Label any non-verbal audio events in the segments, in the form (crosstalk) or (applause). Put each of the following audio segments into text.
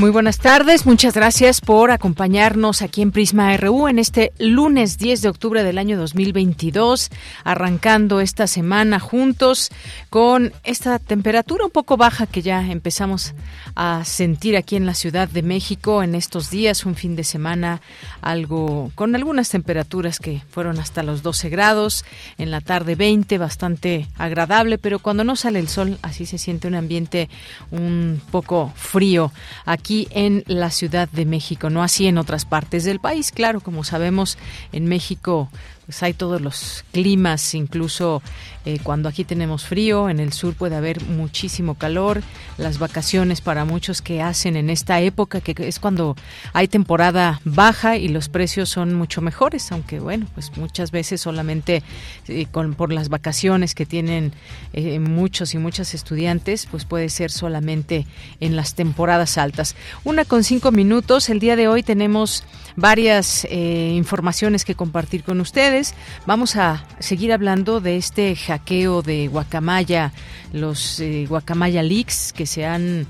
Muy buenas tardes, muchas gracias por acompañarnos aquí en Prisma RU en este lunes 10 de octubre del año 2022, arrancando esta semana juntos con esta temperatura un poco baja que ya empezamos a sentir aquí en la Ciudad de México en estos días, un fin de semana algo con algunas temperaturas que fueron hasta los 12 grados, en la tarde 20, bastante agradable, pero cuando no sale el sol así se siente un ambiente un poco frío aquí aquí en la Ciudad de México, no así en otras partes del país. Claro, como sabemos, en México pues hay todos los climas, incluso eh, cuando aquí tenemos frío, en el sur puede haber muchísimo calor, las vacaciones para muchos que hacen en esta época, que es cuando hay temporada baja y los precios son mucho mejores, aunque bueno, pues muchas veces solamente eh, con, por las vacaciones que tienen eh, muchos y muchas estudiantes, pues puede ser solamente en las temporadas altas. Una con cinco minutos, el día de hoy tenemos varias informaciones que compartir con ustedes. Vamos a seguir hablando de este hackeo de Guacamaya, los eh, Guacamaya Leaks que se han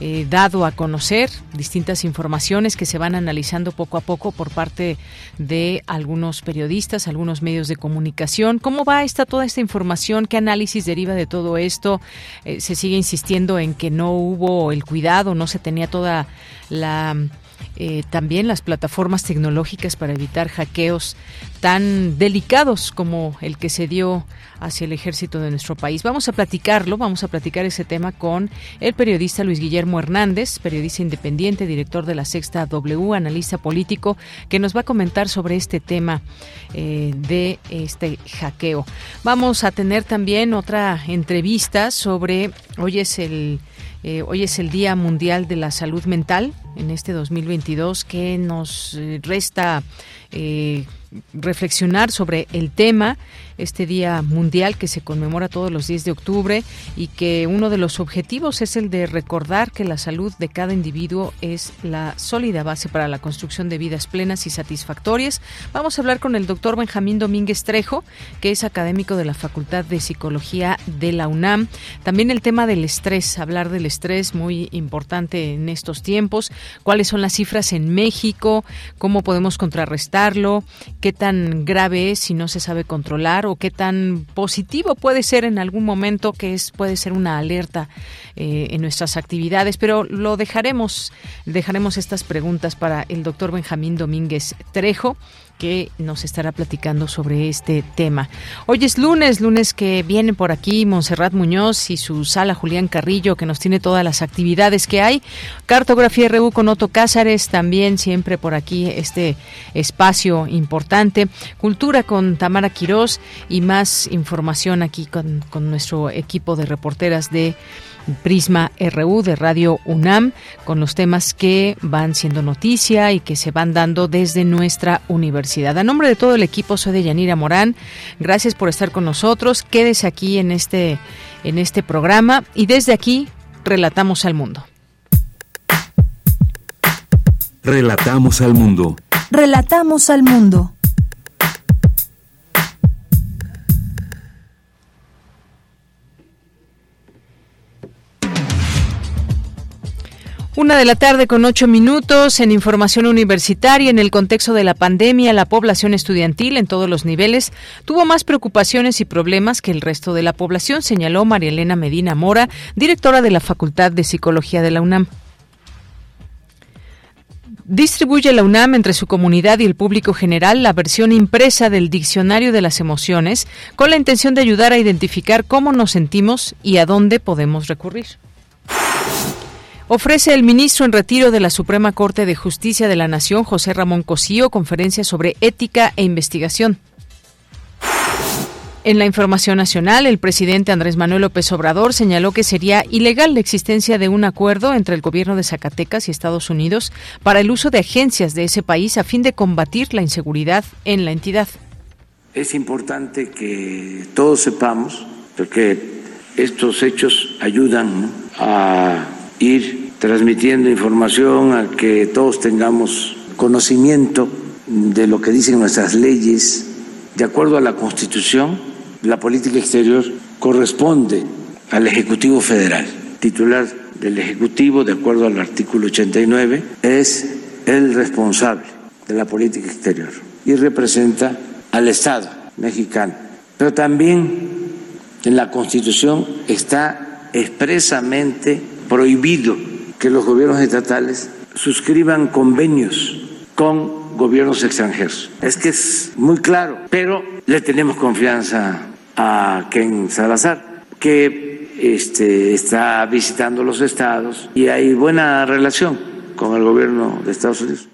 eh, dado a conocer distintas informaciones que se van analizando poco a poco por parte de algunos periodistas, algunos medios de comunicación. ¿Cómo va esta toda esta información? ¿Qué análisis deriva de todo esto? Eh, se sigue insistiendo en que no hubo el cuidado, no se tenía toda la eh, también las plataformas tecnológicas para evitar hackeos tan delicados como el que se dio hacia el ejército de nuestro país. Vamos a platicarlo, vamos a platicar ese tema con el periodista Luis Guillermo Hernández, periodista independiente, director de la Sexta W, analista político, que nos va a comentar sobre este tema eh, de este hackeo. Vamos a tener también otra entrevista sobre, hoy es el eh, hoy es el Día Mundial de la Salud Mental en este 2022 que nos eh, resta eh, reflexionar sobre el tema, este Día Mundial que se conmemora todos los 10 de octubre y que uno de los objetivos es el de recordar que la salud de cada individuo es la sólida base para la construcción de vidas plenas y satisfactorias. Vamos a hablar con el doctor Benjamín Domínguez Trejo, que es académico de la Facultad de Psicología de la UNAM. También el tema del estrés, hablar del estrés muy importante en estos tiempos, cuáles son las cifras en México, cómo podemos contrarrestarlo, qué tan grave es si no se sabe controlar o qué tan positivo puede ser en algún momento que es puede ser una alerta eh, en nuestras actividades, pero lo dejaremos dejaremos estas preguntas para el doctor Benjamín Domínguez Trejo que nos estará platicando sobre este tema. Hoy es lunes, lunes que viene por aquí Monserrat Muñoz y su sala Julián Carrillo, que nos tiene todas las actividades que hay. Cartografía RU con Otto Cázares, también siempre por aquí este espacio importante. Cultura con Tamara Quirós y más información aquí con, con nuestro equipo de reporteras de Prisma RU de Radio UNAM con los temas que van siendo noticia y que se van dando desde nuestra universidad. A nombre de todo el equipo soy de Yanira Morán. Gracias por estar con nosotros. Quédese aquí en este en este programa y desde aquí relatamos al mundo. Relatamos al mundo. Relatamos al mundo. Una de la tarde con ocho minutos en información universitaria. En el contexto de la pandemia, la población estudiantil en todos los niveles tuvo más preocupaciones y problemas que el resto de la población, señaló María Elena Medina Mora, directora de la Facultad de Psicología de la UNAM. Distribuye la UNAM entre su comunidad y el público general la versión impresa del Diccionario de las Emociones con la intención de ayudar a identificar cómo nos sentimos y a dónde podemos recurrir. Ofrece el ministro en retiro de la Suprema Corte de Justicia de la Nación, José Ramón Cosío, conferencia sobre ética e investigación. En la información nacional, el presidente Andrés Manuel López Obrador señaló que sería ilegal la existencia de un acuerdo entre el gobierno de Zacatecas y Estados Unidos para el uso de agencias de ese país a fin de combatir la inseguridad en la entidad. Es importante que todos sepamos, porque estos hechos ayudan a ir transmitiendo información, a que todos tengamos conocimiento de lo que dicen nuestras leyes. De acuerdo a la Constitución, la política exterior corresponde al Ejecutivo Federal. Titular del Ejecutivo, de acuerdo al artículo 89, es el responsable de la política exterior y representa al Estado mexicano. Pero también en la Constitución está expresamente prohibido que los gobiernos estatales suscriban convenios con gobiernos extranjeros. Es que es muy claro, pero le tenemos confianza a Ken Salazar, que este, está visitando los estados y hay buena relación con el gobierno de Estados Unidos.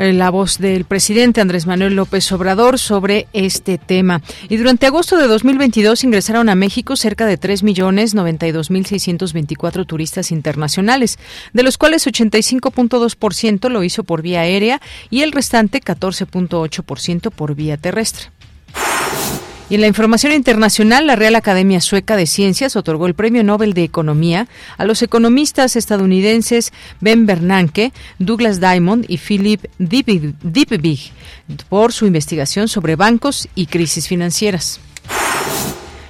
Eh, la voz del presidente Andrés Manuel López Obrador sobre este tema. Y durante agosto de 2022 ingresaron a México cerca de 3.092.624 turistas internacionales, de los cuales 85.2% lo hizo por vía aérea y el restante 14.8% por vía terrestre. Y en la información internacional, la Real Academia Sueca de Ciencias otorgó el Premio Nobel de Economía a los economistas estadounidenses Ben Bernanke, Douglas Diamond y Philip Dybvig por su investigación sobre bancos y crisis financieras.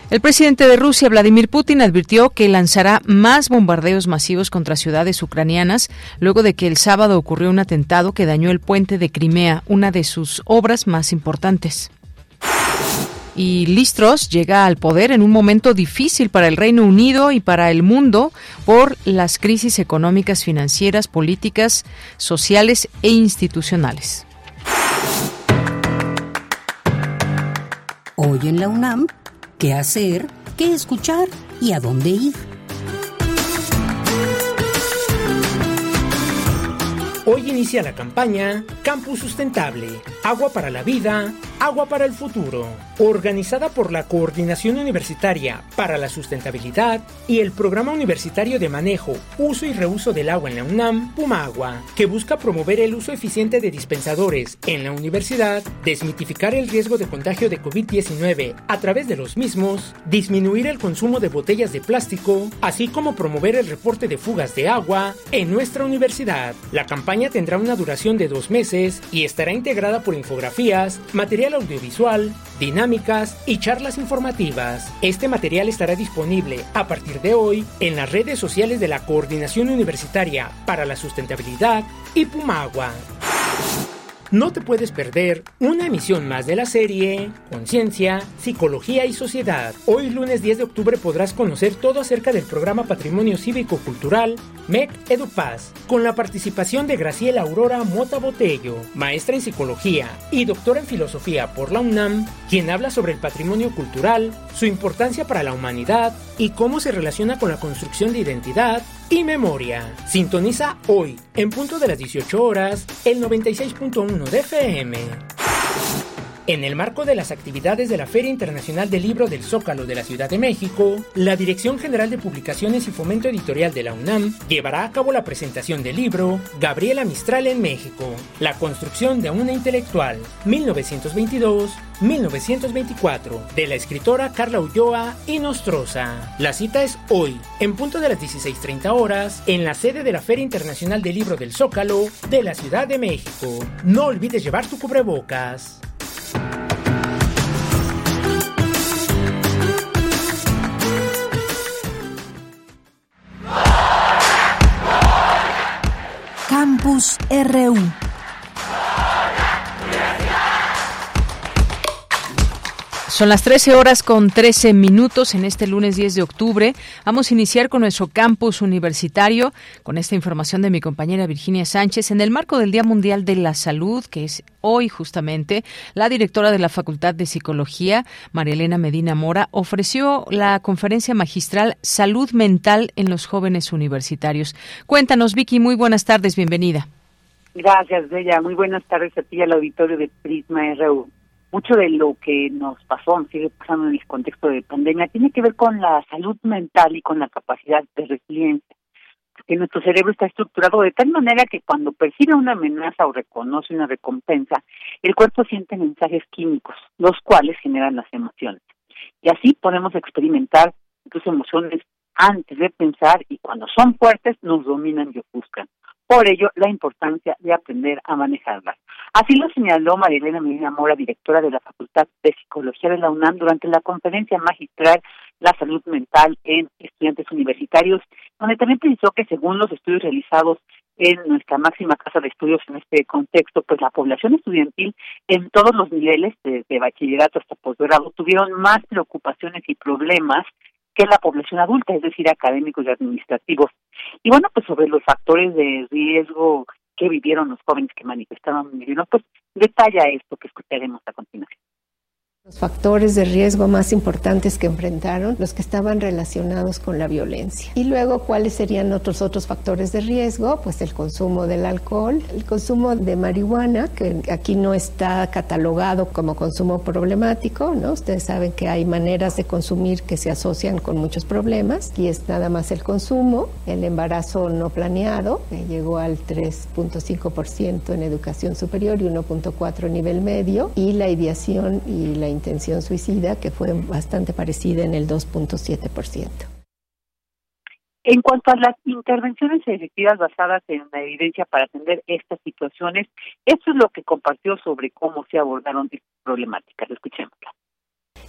El presidente de Rusia, Vladimir Putin, advirtió que lanzará más bombardeos masivos contra ciudades ucranianas luego de que el sábado ocurrió un atentado que dañó el puente de Crimea, una de sus obras más importantes y Listros llega al poder en un momento difícil para el Reino Unido y para el mundo por las crisis económicas, financieras, políticas, sociales e institucionales. Hoy en la UNAM, ¿qué hacer? ¿Qué escuchar? ¿Y a dónde ir? Hoy inicia la campaña Campus Sustentable, Agua para la Vida, Agua para el Futuro, organizada por la Coordinación Universitaria para la Sustentabilidad y el Programa Universitario de Manejo, Uso y Reuso del Agua en la UNAM, Pumagua, que busca promover el uso eficiente de dispensadores en la universidad, desmitificar el riesgo de contagio de COVID-19 a través de los mismos, disminuir el consumo de botellas de plástico, así como promover el reporte de fugas de agua en nuestra universidad. La campaña tendrá una duración de dos meses y estará integrada por infografías, material audiovisual, dinámicas y charlas informativas. Este material estará disponible a partir de hoy en las redes sociales de la Coordinación Universitaria para la Sustentabilidad y Pumagua. No te puedes perder una emisión más de la serie Conciencia, Psicología y Sociedad. Hoy lunes 10 de octubre podrás conocer todo acerca del programa Patrimonio Cívico Cultural MEC EduPaz, con la participación de Graciela Aurora Mota Botello, maestra en Psicología y doctora en Filosofía por la UNAM, quien habla sobre el patrimonio cultural, su importancia para la humanidad y cómo se relaciona con la construcción de identidad y memoria. Sintoniza hoy, en punto de las 18 horas, el 96.1 de FM. En el marco de las actividades de la Feria Internacional del Libro del Zócalo de la Ciudad de México, la Dirección General de Publicaciones y Fomento Editorial de la UNAM llevará a cabo la presentación del libro Gabriela Mistral en México, la construcción de una intelectual, 1922-1924, de la escritora Carla Ulloa y Nostroza. La cita es hoy, en punto de las 16.30 horas, en la sede de la Feria Internacional del Libro del Zócalo de la Ciudad de México. No olvides llevar tu cubrebocas. Campus RU. Son las 13 horas con 13 minutos en este lunes 10 de octubre. Vamos a iniciar con nuestro campus universitario con esta información de mi compañera Virginia Sánchez. En el marco del Día Mundial de la Salud, que es hoy justamente, la directora de la Facultad de Psicología, María Elena Medina Mora, ofreció la conferencia magistral Salud Mental en los Jóvenes Universitarios. Cuéntanos, Vicky, muy buenas tardes, bienvenida. Gracias, Bella. Muy buenas tardes a ti al auditorio de Prisma RU mucho de lo que nos pasó, sigue pasando en el contexto de pandemia, tiene que ver con la salud mental y con la capacidad de resiliencia. Porque nuestro cerebro está estructurado de tal manera que cuando percibe una amenaza o reconoce una recompensa, el cuerpo siente mensajes químicos, los cuales generan las emociones. Y así podemos experimentar incluso emociones antes de pensar y cuando son fuertes nos dominan y ofuscan. Por ello, la importancia de aprender a manejarlas. Así lo señaló Marilena Medina Mora, directora de la Facultad de Psicología de la UNAM, durante la conferencia magistral La salud mental en estudiantes universitarios, donde también precisó que según los estudios realizados en nuestra máxima casa de estudios en este contexto, pues la población estudiantil en todos los niveles, desde bachillerato hasta posgrado, tuvieron más preocupaciones y problemas que la población adulta, es decir, académicos y administrativos. Y bueno, pues sobre los factores de riesgo que vivieron los jóvenes que manifestaron, pues detalla esto que escucharemos a continuación. Los factores de riesgo más importantes que enfrentaron, los que estaban relacionados con la violencia. Y luego, ¿cuáles serían otros otros factores de riesgo? Pues el consumo del alcohol, el consumo de marihuana, que aquí no está catalogado como consumo problemático, ¿no? Ustedes saben que hay maneras de consumir que se asocian con muchos problemas. y es nada más el consumo, el embarazo no planeado, que llegó al 3.5% en educación superior y 1.4% a nivel medio, y la ideación y la intención suicida, que fue bastante parecida en el 2.7%. En cuanto a las intervenciones efectivas basadas en la evidencia para atender estas situaciones, eso es lo que compartió sobre cómo se abordaron estas problemáticas. Escuchémosla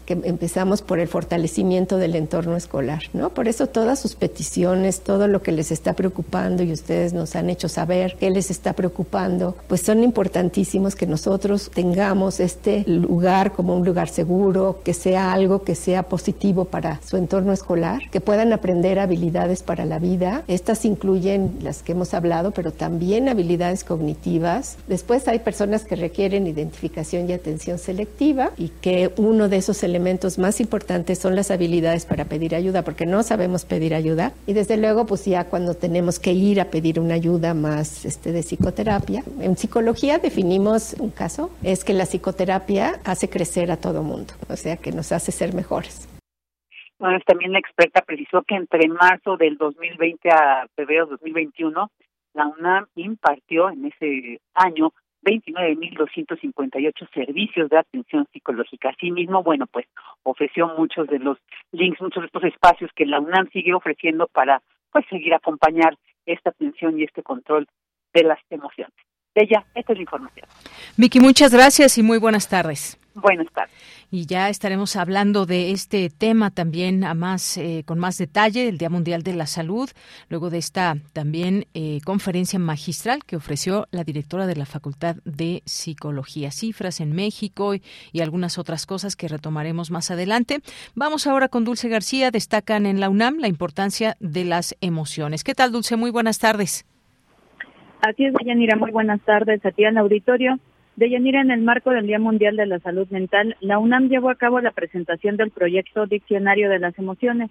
que empezamos por el fortalecimiento del entorno escolar, ¿no? Por eso todas sus peticiones, todo lo que les está preocupando y ustedes nos han hecho saber qué les está preocupando, pues son importantísimos que nosotros tengamos este lugar como un lugar seguro, que sea algo que sea positivo para su entorno escolar, que puedan aprender habilidades para la vida. Estas incluyen las que hemos hablado, pero también habilidades cognitivas. Después hay personas que requieren identificación y atención selectiva y que uno de esos elementos más importantes son las habilidades para pedir ayuda, porque no sabemos pedir ayuda. Y desde luego, pues ya cuando tenemos que ir a pedir una ayuda más este, de psicoterapia. En psicología definimos un caso, es que la psicoterapia hace crecer a todo mundo, o sea, que nos hace ser mejores. Bueno, también la experta precisó que entre marzo del 2020 a febrero del 2021, la UNAM impartió en ese año 29.258 servicios de atención psicológica. Asimismo, bueno, pues ofreció muchos de los links, muchos de estos espacios que la UNAM sigue ofreciendo para pues seguir acompañar esta atención y este control de las emociones. De ella, esta es la información. Vicky, muchas gracias y muy buenas tardes. Buenas tardes y ya estaremos hablando de este tema también a más eh, con más detalle el Día Mundial de la Salud luego de esta también eh, conferencia magistral que ofreció la directora de la Facultad de Psicología. Cifras en México y, algunas otras cosas que retomaremos más adelante. Vamos ahora con Dulce García. Destacan en la UNAM la importancia de las emociones. Qué tal Dulce muy buenas tardes. Así es, Yanira. Muy buenas tardes a ti en auditorio. De Yanira, en el marco del Día Mundial de la Salud Mental, la UNAM llevó a cabo la presentación del proyecto Diccionario de las Emociones,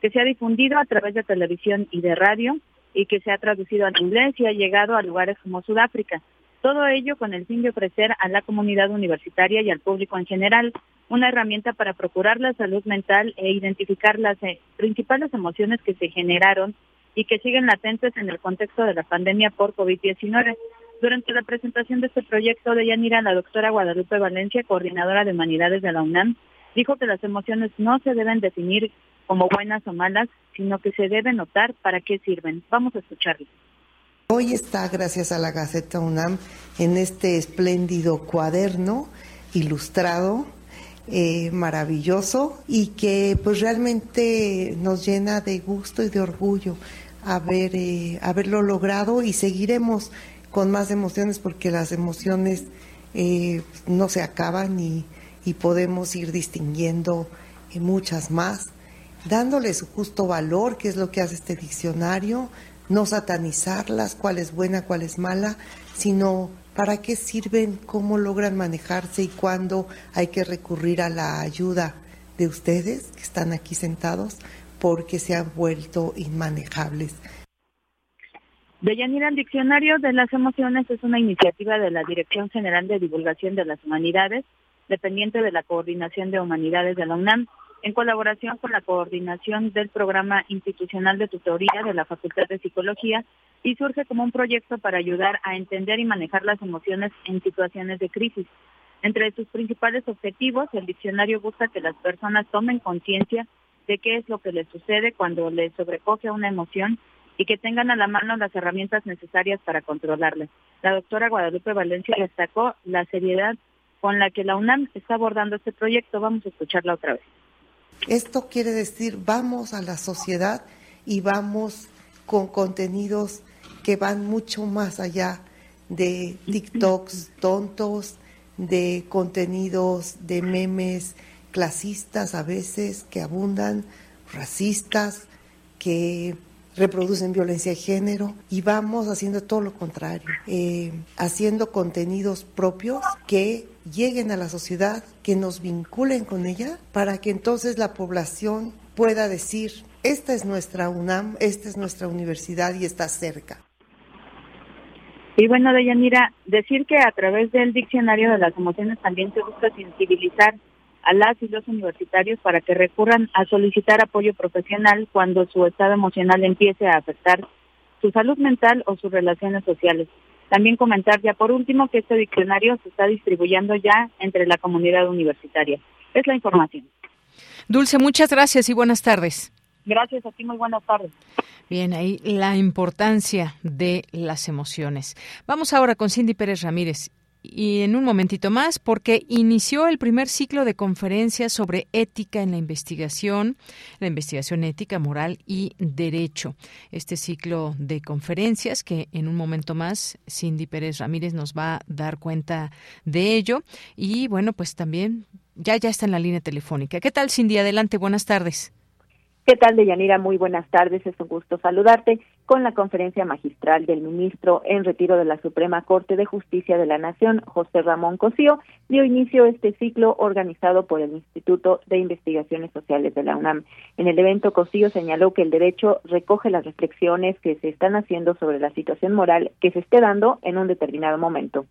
que se ha difundido a través de televisión y de radio y que se ha traducido al inglés y ha llegado a lugares como Sudáfrica. Todo ello con el fin de ofrecer a la comunidad universitaria y al público en general una herramienta para procurar la salud mental e identificar las eh, principales emociones que se generaron y que siguen latentes en el contexto de la pandemia por COVID-19. Durante la presentación de este proyecto de Yanira, la doctora Guadalupe Valencia, coordinadora de humanidades de la UNAM, dijo que las emociones no se deben definir como buenas o malas, sino que se deben notar para qué sirven. Vamos a escucharle. Hoy está, gracias a la Gaceta UNAM, en este espléndido cuaderno ilustrado, eh, maravilloso y que pues realmente nos llena de gusto y de orgullo haber, eh, haberlo logrado y seguiremos con más emociones porque las emociones eh, no se acaban y, podemos ir distinguiendo eh, muchas más, dándole su justo valor, que es lo que hace este diccionario, no satanizarlas, cuál es buena, cuál es mala, sino para qué sirven, cómo logran manejarse y cuándo hay que recurrir a la ayuda de ustedes que están aquí sentados porque se han vuelto inmanejables. Deyanira, el Diccionario de las Emociones es una iniciativa de la Dirección General de Divulgación de las Humanidades, dependiente de la Coordinación de Humanidades de la UNAM, en colaboración con la coordinación del Programa Institucional de Tutoría de la Facultad de Psicología y surge como un proyecto para ayudar a entender y manejar las emociones en situaciones de crisis. Entre sus principales objetivos, el diccionario busca que las personas tomen conciencia de qué es lo que les sucede cuando les sobrecoge una emoción y que tengan a la mano las herramientas necesarias para controlarla. La doctora Guadalupe Valencia destacó la seriedad con la que la UNAM está abordando este proyecto. Vamos a escucharla otra vez. Esto quiere decir, vamos a la sociedad y vamos con contenidos que van mucho más allá de TikToks tontos, de contenidos de memes clasistas a veces que abundan, racistas, que reproducen violencia de género y vamos haciendo todo lo contrario, eh, haciendo contenidos propios que lleguen a la sociedad, que nos vinculen con ella, para que entonces la población pueda decir, esta es nuestra UNAM, esta es nuestra universidad y está cerca. Y bueno, Deyanira, decir que a través del diccionario de las emociones también se busca sensibilizar a las y los universitarios para que recurran a solicitar apoyo profesional cuando su estado emocional empiece a afectar su salud mental o sus relaciones sociales. También comentar ya por último que este diccionario se está distribuyendo ya entre la comunidad universitaria. Es la información. Dulce, muchas gracias y buenas tardes. Gracias a ti, muy buenas tardes. Bien, ahí la importancia de las emociones. Vamos ahora con Cindy Pérez Ramírez y en un momentito más porque inició el primer ciclo de conferencias sobre ética en la investigación, la investigación ética, moral y derecho. Este ciclo de conferencias que en un momento más Cindy Pérez Ramírez nos va a dar cuenta de ello y bueno, pues también ya ya está en la línea telefónica. ¿Qué tal Cindy? Adelante, buenas tardes. ¿Qué tal, Deyanira? Muy buenas tardes. Es un gusto saludarte con la conferencia magistral del ministro en retiro de la Suprema Corte de Justicia de la Nación, José Ramón Cosío, dio inicio este ciclo organizado por el Instituto de Investigaciones Sociales de la UNAM. En el evento, Cosío señaló que el derecho recoge las reflexiones que se están haciendo sobre la situación moral que se esté dando en un determinado momento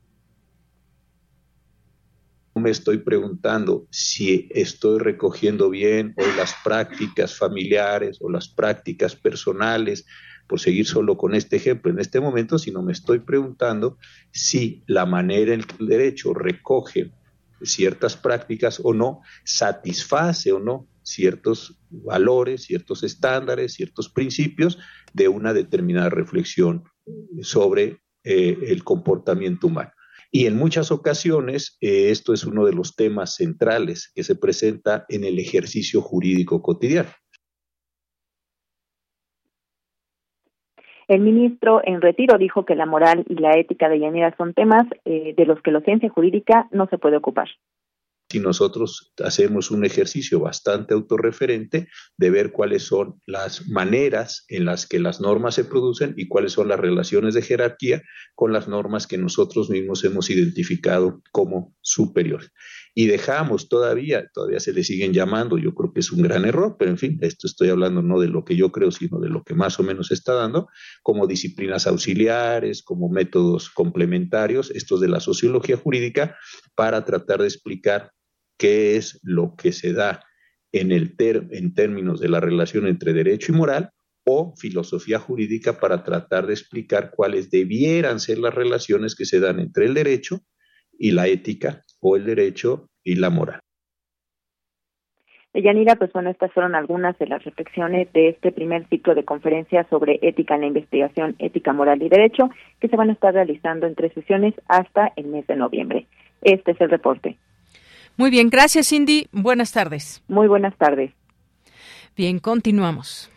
me estoy preguntando si estoy recogiendo bien o las prácticas familiares o las prácticas personales, por seguir solo con este ejemplo en este momento, sino me estoy preguntando si la manera en que el derecho recoge ciertas prácticas o no, satisface o no ciertos valores, ciertos estándares, ciertos principios de una determinada reflexión sobre eh, el comportamiento humano. Y en muchas ocasiones eh, esto es uno de los temas centrales que se presenta en el ejercicio jurídico cotidiano. El ministro en retiro dijo que la moral y la ética de Yanira son temas eh, de los que la ciencia jurídica no se puede ocupar. Si nosotros hacemos un ejercicio bastante autorreferente de ver cuáles son las maneras en las que las normas se producen y cuáles son las relaciones de jerarquía con las normas que nosotros mismos hemos identificado como superiores. Y dejamos todavía, todavía se le siguen llamando, yo creo que es un gran error, pero en fin, esto estoy hablando no de lo que yo creo, sino de lo que más o menos está dando, como disciplinas auxiliares, como métodos complementarios, estos de la sociología jurídica, para tratar de explicar qué es lo que se da en, el en términos de la relación entre derecho y moral o filosofía jurídica para tratar de explicar cuáles debieran ser las relaciones que se dan entre el derecho y la ética o el derecho y la moral. Yanira, pues bueno, estas fueron algunas de las reflexiones de este primer ciclo de conferencias sobre ética en la investigación, ética, moral y derecho, que se van a estar realizando en tres sesiones hasta el mes de noviembre. Este es el reporte. Muy bien, gracias Cindy. Buenas tardes. Muy buenas tardes. Bien, continuamos.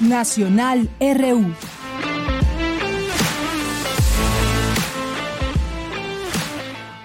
Nacional RU.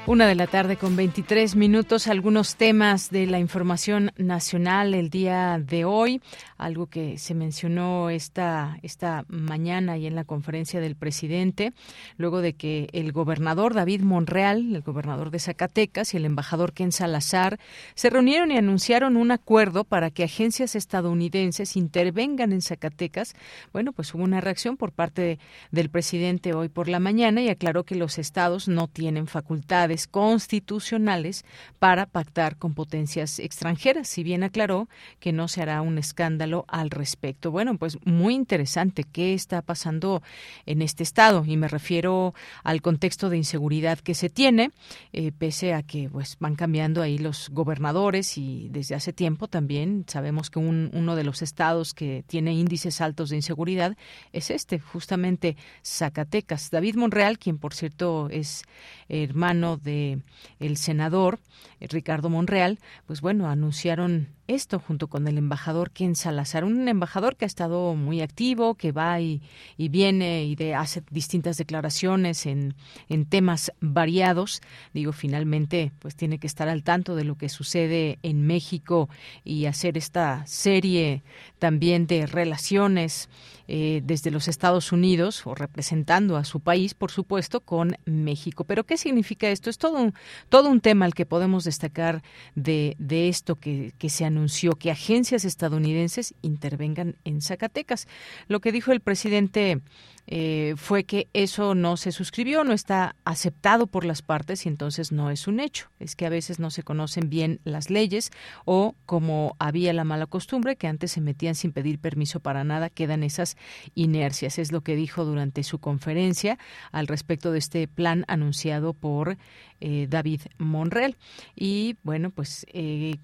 Una de la tarde con 23 minutos, algunos temas de la información nacional el día de hoy, algo que se mencionó esta, esta mañana y en la conferencia del presidente, luego de que el gobernador David Monreal, el gobernador de Zacatecas, y el embajador Ken Salazar se reunieron y anunciaron un acuerdo para que agencias estadounidenses intervengan en Zacatecas. Bueno, pues hubo una reacción por parte del presidente hoy por la mañana y aclaró que los estados no tienen facultades constitucionales para pactar con potencias extranjeras, si bien aclaró que no se hará un escándalo al respecto. Bueno, pues muy interesante qué está pasando en este estado y me refiero al contexto de inseguridad que se tiene, eh, pese a que pues van cambiando ahí los gobernadores y desde hace tiempo también sabemos que uno de los estados que tiene índices altos de inseguridad es este, justamente Zacatecas. David Monreal, quien por cierto es hermano de el senador eh, Ricardo Monreal, pues bueno, anunciaron esto junto con el embajador Ken Salazar, un embajador que ha estado muy activo, que va y, viene y hace distintas declaraciones en, en temas variados. Digo, finalmente, pues tiene que estar al tanto de lo que sucede en México y hacer esta serie también de relaciones eh, desde los Estados Unidos o representando a su país, por supuesto, con México. Pero ¿qué significa esto? Es todo un, todo un tema al que podemos destacar de, de esto que, que se anunció, que agencias estadounidenses intervengan en Zacatecas. Lo que dijo el presidente eh, fue que eso no se suscribió, no está aceptado por las partes y entonces no es un hecho. Es que a veces no se conocen bien las leyes o como había la mala costumbre que antes se metían sin pedir permiso para nada, quedan esas inercias. Es lo que dijo durante su conferencia al respecto de este plan anunciado por eh, David Monreal. Y bueno, pues eh,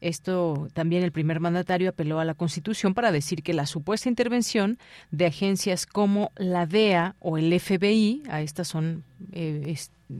esto también el primer mandatario apeló a la Constitución para decir que la supuesta intervención de agencias como la DEA o el FBI, a estas son eh,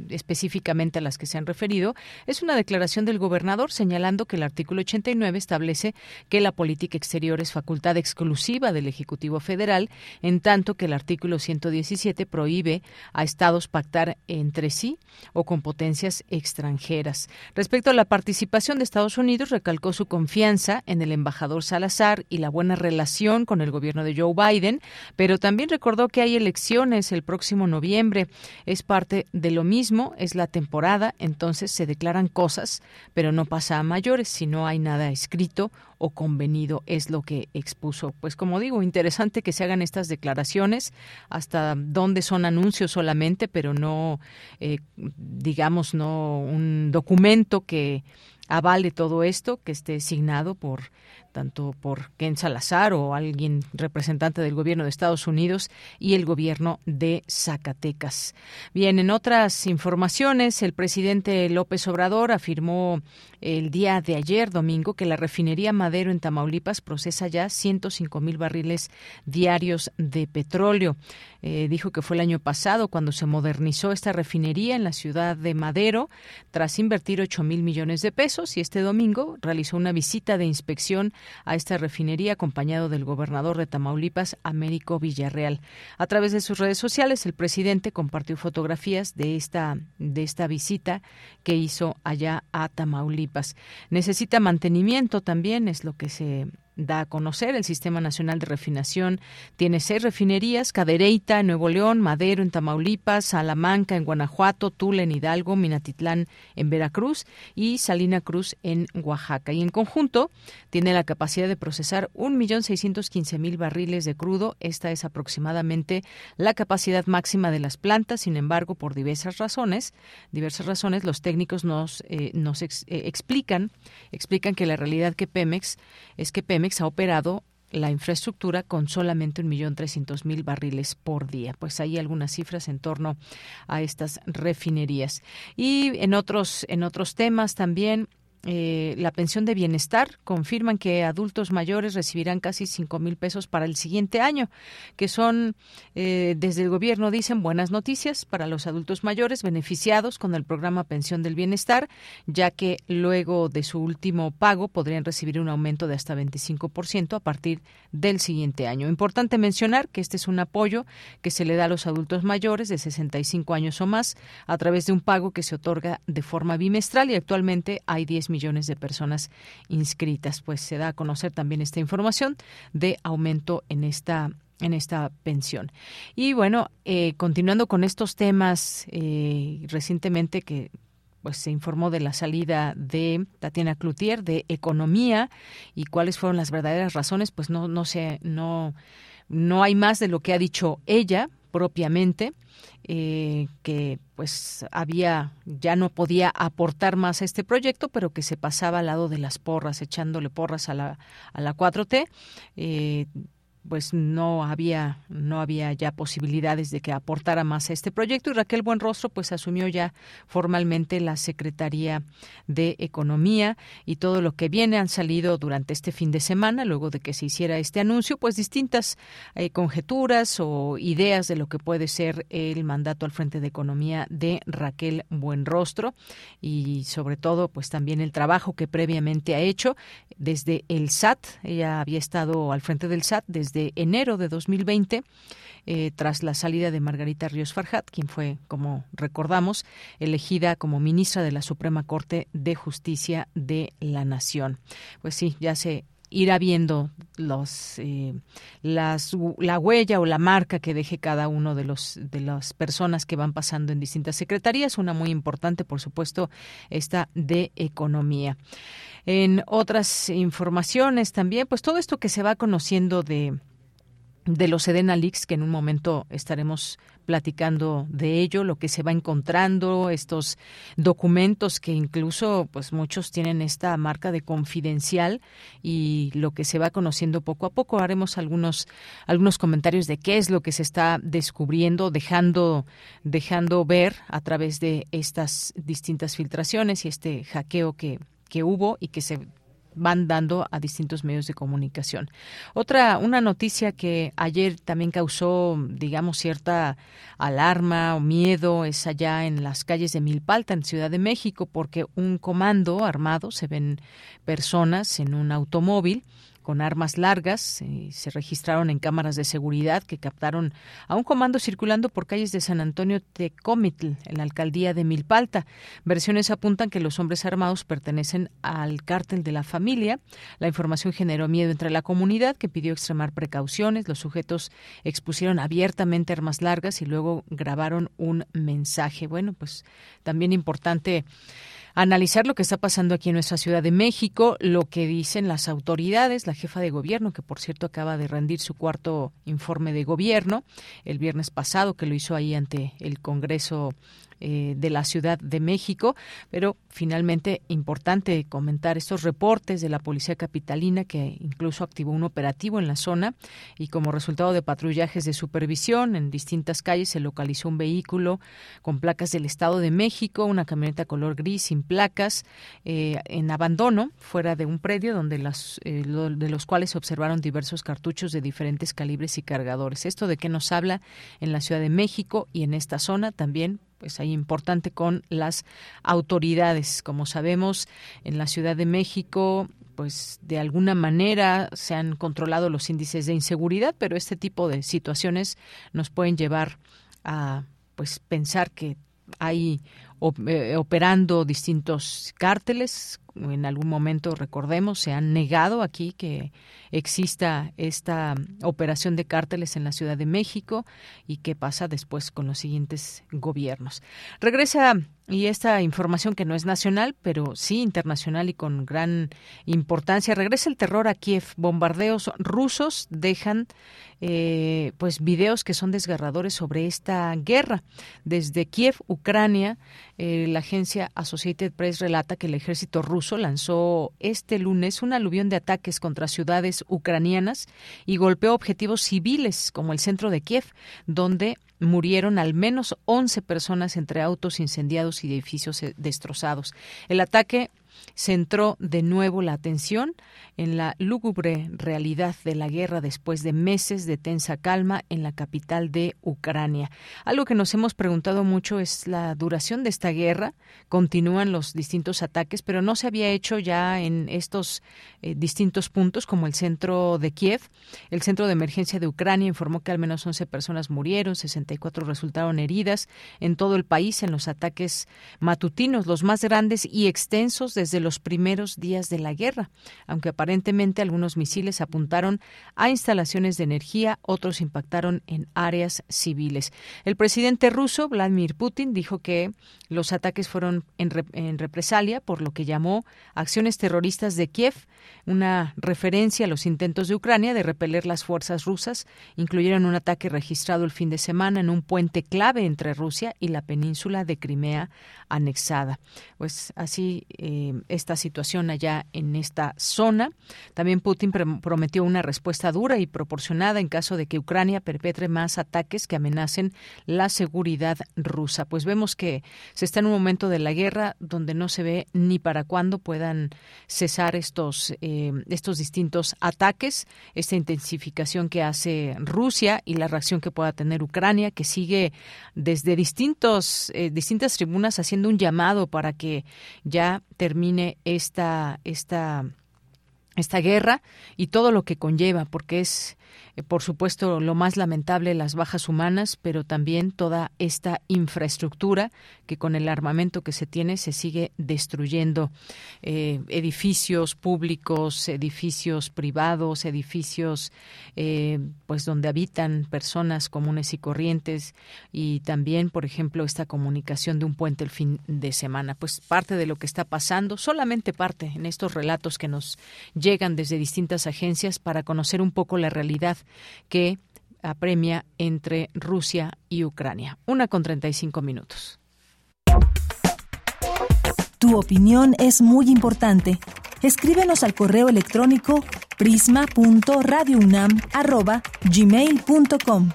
específicamente a las que se han referido, es una declaración del gobernador señalando que el artículo 89 establece que la política exterior es facultad exclusiva del Ejecutivo Federal, en tanto que el artículo 117 prohíbe a estados pactar entre sí o con potencias extranjeras. Respecto a la participación de Estados Unidos, recalcó su confianza en el embajador Salazar y la buena relación con el gobierno de Joe Biden, pero también recordó que hay elecciones el próximo noviembre. Es parte de lo mismo, es la temporada, entonces se declaran cosas, pero no pasa a mayores si no hay nada escrito o convenido, es lo que expuso. Pues como digo, interesante que se hagan estas declaraciones, hasta dónde son anuncios solamente, pero no, eh, digamos, no un documento que avale todo esto, que esté signado por tanto por Ken Salazar o alguien representante del gobierno de Estados Unidos y el gobierno de Zacatecas. Bien, en otras informaciones, el presidente López Obrador afirmó el día de ayer, domingo, que la refinería Madero en Tamaulipas procesa ya 105 mil barriles diarios de petróleo. Eh, dijo que fue el año pasado cuando se modernizó esta refinería en la ciudad de Madero tras invertir 8 mil millones de pesos y este domingo realizó una visita de inspección a esta refinería acompañado del gobernador de Tamaulipas, Américo Villarreal. A través de sus redes sociales, el presidente compartió fotografías de esta, de esta visita que hizo allá a Tamaulipas. Necesita mantenimiento también, es lo que se da a conocer. El Sistema Nacional de Refinación tiene seis refinerías, Cadereyta en Nuevo León, Madero en Tamaulipas, Salamanca en Guanajuato, Tula en Hidalgo, Minatitlán en Veracruz y Salina Cruz en Oaxaca. Y en conjunto tiene la capacidad de procesar 1.615.000 barriles de crudo. Esta es aproximadamente la capacidad máxima de las plantas. Sin embargo, por diversas razones, diversas razones, los técnicos nos, eh, nos eh, explican, explican que la realidad que Pemex es que Pemex ha operado la infraestructura con solamente un millón trescientos mil barriles por día. Pues hay algunas cifras en torno a estas refinerías. Y en otros, en otros temas también, eh, la pensión de bienestar. Confirman que adultos mayores recibirán casi cinco mil pesos para el siguiente año, que son, eh, desde el gobierno dicen, buenas noticias para los adultos mayores beneficiados con el programa Pensión del Bienestar, ya que luego de su último pago podrían recibir un aumento de hasta 25% a partir del siguiente año. Importante mencionar que este es un apoyo que se le da a los adultos mayores de 65 años o más a través de un pago que se otorga de forma bimestral y actualmente hay 10 millones de personas inscritas. Pues se da a conocer también esta información de aumento en esta en esta pensión. Y bueno, eh, continuando con estos temas, eh, recientemente que pues se informó de la salida de Tatiana Cloutier de economía y cuáles fueron las verdaderas razones, pues no no sé, no no hay más de lo que ha dicho ella propiamente. Eh, que pues había ya no podía aportar más a este proyecto pero que se pasaba al lado de las porras echándole porras a la a la 4T eh, pues no había no había ya posibilidades de que aportara más a este proyecto. Y Raquel Buenrostro pues asumió ya formalmente la Secretaría de Economía y todo lo que viene han salido durante este fin de semana luego de que se hiciera este anuncio pues distintas eh, conjeturas o ideas de lo que puede ser el mandato al frente de Economía de Raquel Buenrostro y sobre todo pues también el trabajo que previamente ha hecho desde el SAT ella había estado al frente del SAT desde de enero de 2020, eh, tras la salida de Margarita Ríos Farjat, quien fue, como recordamos, elegida como ministra de la Suprema Corte de Justicia de la Nación. Pues sí, ya se irá viendo los eh, las, la huella o la marca que deje cada uno de los de las personas que van pasando en distintas secretarías. Una muy importante por supuesto esta de economía. En otras informaciones también, pues todo esto que se va conociendo de de los Edena Leaks, que en un momento estaremos platicando de ello, lo que se va encontrando, estos documentos que incluso pues muchos tienen esta marca de confidencial y lo que se va conociendo poco a poco. Haremos algunos algunos comentarios de qué es lo que se está descubriendo, dejando dejando ver a través de estas distintas filtraciones y este hackeo que que hubo y que se van dando a distintos medios de comunicación. Otra, una noticia que ayer también causó, digamos, cierta alarma o miedo es allá en las calles de Milpalta, en Ciudad de México, porque un comando armado, se ven personas en un automóvil, con armas largas. Eh, se registraron en cámaras de seguridad que captaron a un comando circulando por calles de San Antonio Tecomitl, en la alcaldía de Milpalta. Versiones apuntan que los hombres armados pertenecen al cártel de la familia. La información generó miedo entre la comunidad, que pidió extremar precauciones. Los sujetos expusieron abiertamente armas largas y luego grabaron un mensaje. Bueno, pues también importante analizar lo que está pasando aquí en nuestra Ciudad de México, lo que dicen las autoridades, la jefa de gobierno, que por cierto acaba de rendir su cuarto informe de gobierno el viernes pasado, que lo hizo ahí ante el Congreso eh, de la Ciudad de México, pero finalmente importante comentar estos reportes de la Policía Capitalina que incluso activó un operativo en la zona y como resultado de patrullajes de supervisión en distintas calles se localizó un vehículo con placas del Estado de México, una camioneta color gris sin placas eh, en abandono fuera de un predio donde las, eh, de los cuales se observaron diversos cartuchos de diferentes calibres y cargadores. Esto de qué nos habla en la Ciudad de México y en esta zona también pues ahí importante con las autoridades. Como sabemos, en la Ciudad de México pues de alguna manera se han controlado los índices de inseguridad, pero este tipo de situaciones nos pueden llevar a pues pensar que hay eh, operando distintos cárteles en algún momento, recordemos, se han negado aquí que exista esta operación de cárteles en la Ciudad de México y qué pasa después con los siguientes gobiernos. Regresa y esta información que no es nacional, pero sí internacional y con gran importancia, regresa el terror a Kiev. Bombardeos rusos dejan eh, pues videos que son desgarradores sobre esta guerra. Desde Kiev, Ucrania, eh, la agencia Associated Press relata que el ejército ruso lanzó este lunes un aluvión de ataques contra ciudades ucranianas y golpeó objetivos civiles como el centro de Kiev, donde murieron al menos 11 personas entre autos incendiados y edificios eh, destrozados. El ataque centró de nuevo la atención en la lúgubre realidad de la guerra después de meses de tensa calma en la capital de Ucrania. Algo que nos hemos preguntado mucho es la duración de esta guerra. Continúan los distintos ataques, pero no se había hecho ya en estos eh, distintos puntos como el centro de Kiev. El centro de emergencia de Ucrania informó que al menos 11 personas murieron, 64 resultaron heridas en todo el país en los ataques matutinos, los más grandes y extensos desde los primeros días de la guerra, aunque aparentemente algunos misiles apuntaron a instalaciones de energía, otros impactaron en áreas civiles. El presidente ruso, Vladimir Putin, dijo que los ataques fueron en, en represalia por lo que llamó acciones terroristas de Kiev, una referencia a los intentos de Ucrania de repeler las fuerzas rusas, incluyeron un ataque registrado el fin de semana en un puente clave entre Rusia y la península de Crimea anexada. Pues así eh, esta situación allá en esta zona. También Putin prometió una respuesta dura y proporcionada en caso de que Ucrania perpetre más ataques que amenacen la seguridad rusa. Pues vemos que se está en un momento de la guerra donde no se ve ni para cuándo puedan cesar estos, eh, estos distintos ataques, esta intensificación que hace Rusia y la reacción que pueda tener Ucrania, que sigue desde distintos, eh, distintas tribunas haciendo un llamado para que ya termine esta, esta, esta guerra y todo lo que conlleva, porque es eh, por supuesto, lo más lamentable, las bajas humanas, pero también toda esta infraestructura que con el armamento que se tiene se sigue destruyendo. Eh, edificios públicos, edificios privados, edificios eh, pues donde habitan personas comunes y corrientes y también, por ejemplo, esta comunicación de un puente el fin de semana. Pues parte de lo que está pasando, solamente parte en estos relatos que nos llegan desde distintas agencias para conocer un poco la realidad que apremia entre Rusia y Ucrania. Una con 35 minutos. Tu opinión es muy importante. Escríbenos al correo electrónico prisma.radiounam@gmail.com.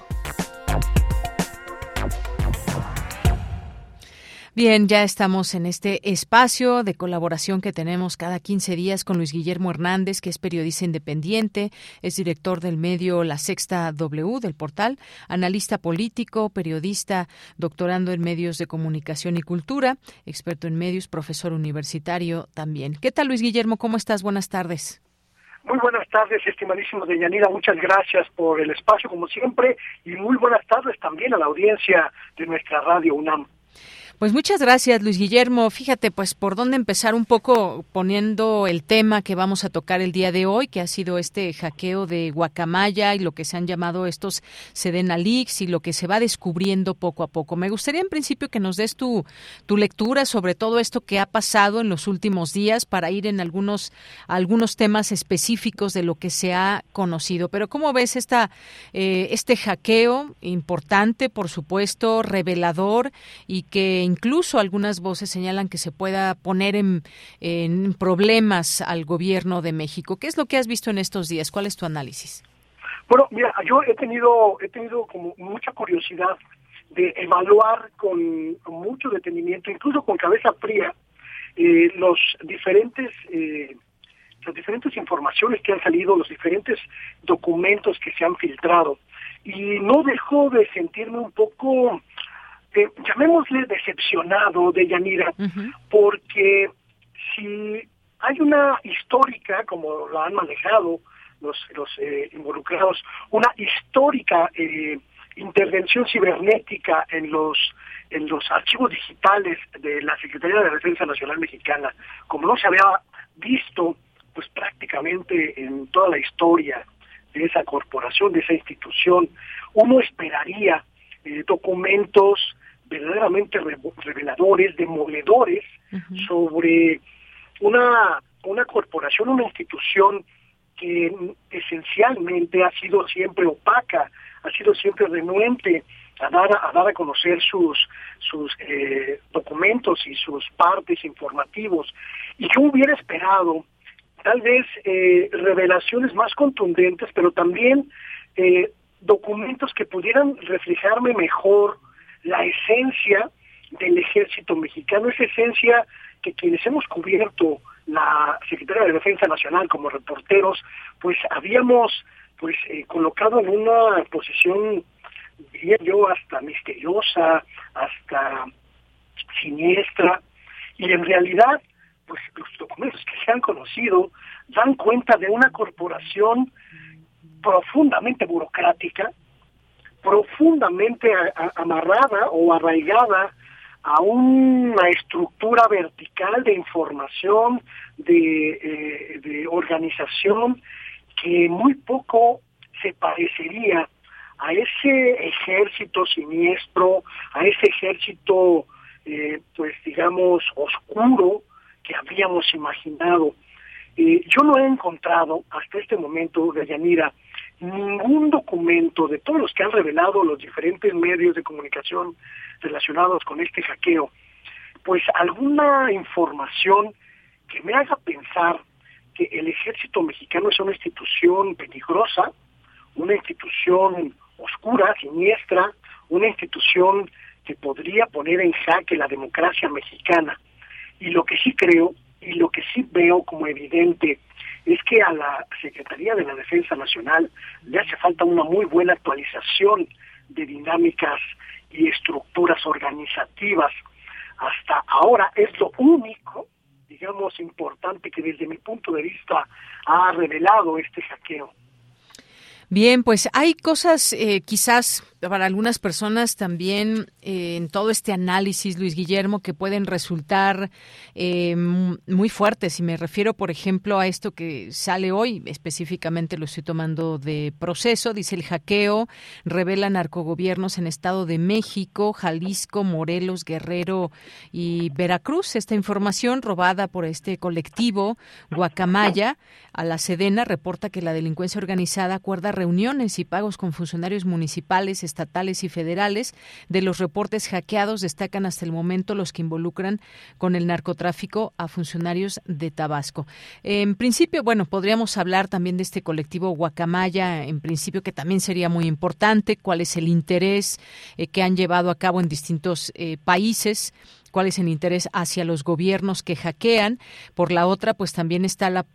Bien, ya estamos en este espacio de colaboración que tenemos cada 15 días con Luis Guillermo Hernández, que es periodista independiente, es director del medio La Sexta W del portal, analista político, periodista, doctorando en medios de comunicación y cultura, experto en medios, profesor universitario también. ¿Qué tal, Luis Guillermo? ¿Cómo estás? Buenas tardes. Muy buenas tardes, estimadísimo Deyanira. Muchas gracias por el espacio, como siempre, y muy buenas tardes también a la audiencia de nuestra radio UNAM. Pues muchas gracias, Luis Guillermo. Fíjate, pues por dónde empezar un poco poniendo el tema que vamos a tocar el día de hoy, que ha sido este hackeo de Guacamaya y lo que se han llamado estos Sedena Leaks y lo que se va descubriendo poco a poco. Me gustaría en principio que nos des tu, tu lectura sobre todo esto que ha pasado en los últimos días para ir en algunos, algunos temas específicos de lo que se ha conocido. Pero ¿cómo ves esta, eh, este hackeo importante, por supuesto, revelador y que incluso algunas voces señalan que se pueda poner en, problemas al gobierno de México. ¿Qué es lo que has visto en estos días? ¿Cuál es tu análisis? Bueno, mira, yo he tenido, he tenido como mucha curiosidad de evaluar con, mucho detenimiento, incluso con cabeza fría, eh, los diferentes eh, las diferentes informaciones que han salido, los diferentes documentos que se han filtrado. Y no dejo de sentirme un poco eh, llamémosle decepcionado de Yanira, porque si hay una histórica, como lo han manejado los, los eh, involucrados, una histórica eh, intervención cibernética en los en los archivos digitales de la Secretaría de Defensa Nacional Mexicana, como no se había visto pues prácticamente en toda la historia de esa corporación, de esa institución, uno esperaría eh, documentos verdaderamente reveladores, demoledores sobre una, una corporación, una institución que esencialmente ha sido siempre opaca, ha sido siempre renuente a dar a, dar a conocer sus, sus eh, documentos y sus partes informativos. Y yo hubiera esperado tal vez eh, revelaciones más contundentes, pero también eh, documentos que pudieran reflejarme mejor la esencia del ejército mexicano, esa esencia que quienes hemos cubierto la Secretaría de Defensa Nacional como reporteros, pues habíamos pues eh, colocado en una posición, diría yo, hasta misteriosa, hasta siniestra, y en realidad, pues los documentos que se han conocido dan cuenta de una corporación profundamente burocrática, profundamente amarrada o arraigada a una estructura vertical de información, de, eh, de organización, que muy poco se parecería a ese ejército siniestro, a ese ejército, eh, pues digamos, oscuro que habíamos imaginado. Eh, yo no he encontrado hasta este momento, Yanira, ningún documento de todos los que han revelado los diferentes medios de comunicación relacionados con este hackeo, pues alguna información que me haga pensar que el ejército mexicano es una institución peligrosa, una institución oscura, siniestra, una institución que podría poner en jaque la democracia mexicana. Y lo que sí creo y lo que sí veo como evidente es que a la Secretaría de la Defensa Nacional le hace falta una muy buena actualización de dinámicas y estructuras organizativas. Hasta ahora es lo único, digamos, importante que desde mi punto de vista ha revelado este saqueo. Bien, pues hay cosas eh, quizás para algunas personas también eh, en todo este análisis, Luis Guillermo, que pueden resultar eh, muy fuertes. Y me refiero, por ejemplo, a esto que sale hoy, específicamente lo estoy tomando de proceso, dice el hackeo, revela narcogobiernos en Estado de México, Jalisco, Morelos, Guerrero y Veracruz. Esta información robada por este colectivo Guacamaya a la Sedena reporta que la delincuencia organizada acuerda reuniones y pagos con funcionarios municipales, estatales y federales. De los reportes hackeados destacan hasta el momento los que involucran con el narcotráfico a funcionarios de Tabasco. En principio, bueno, podríamos hablar también de este colectivo Guacamaya, en principio que también sería muy importante, cuál es el interés eh, que han llevado a cabo en distintos eh, países cuál es interés hacia los gobiernos que hackean. Por la otra, pues también está la,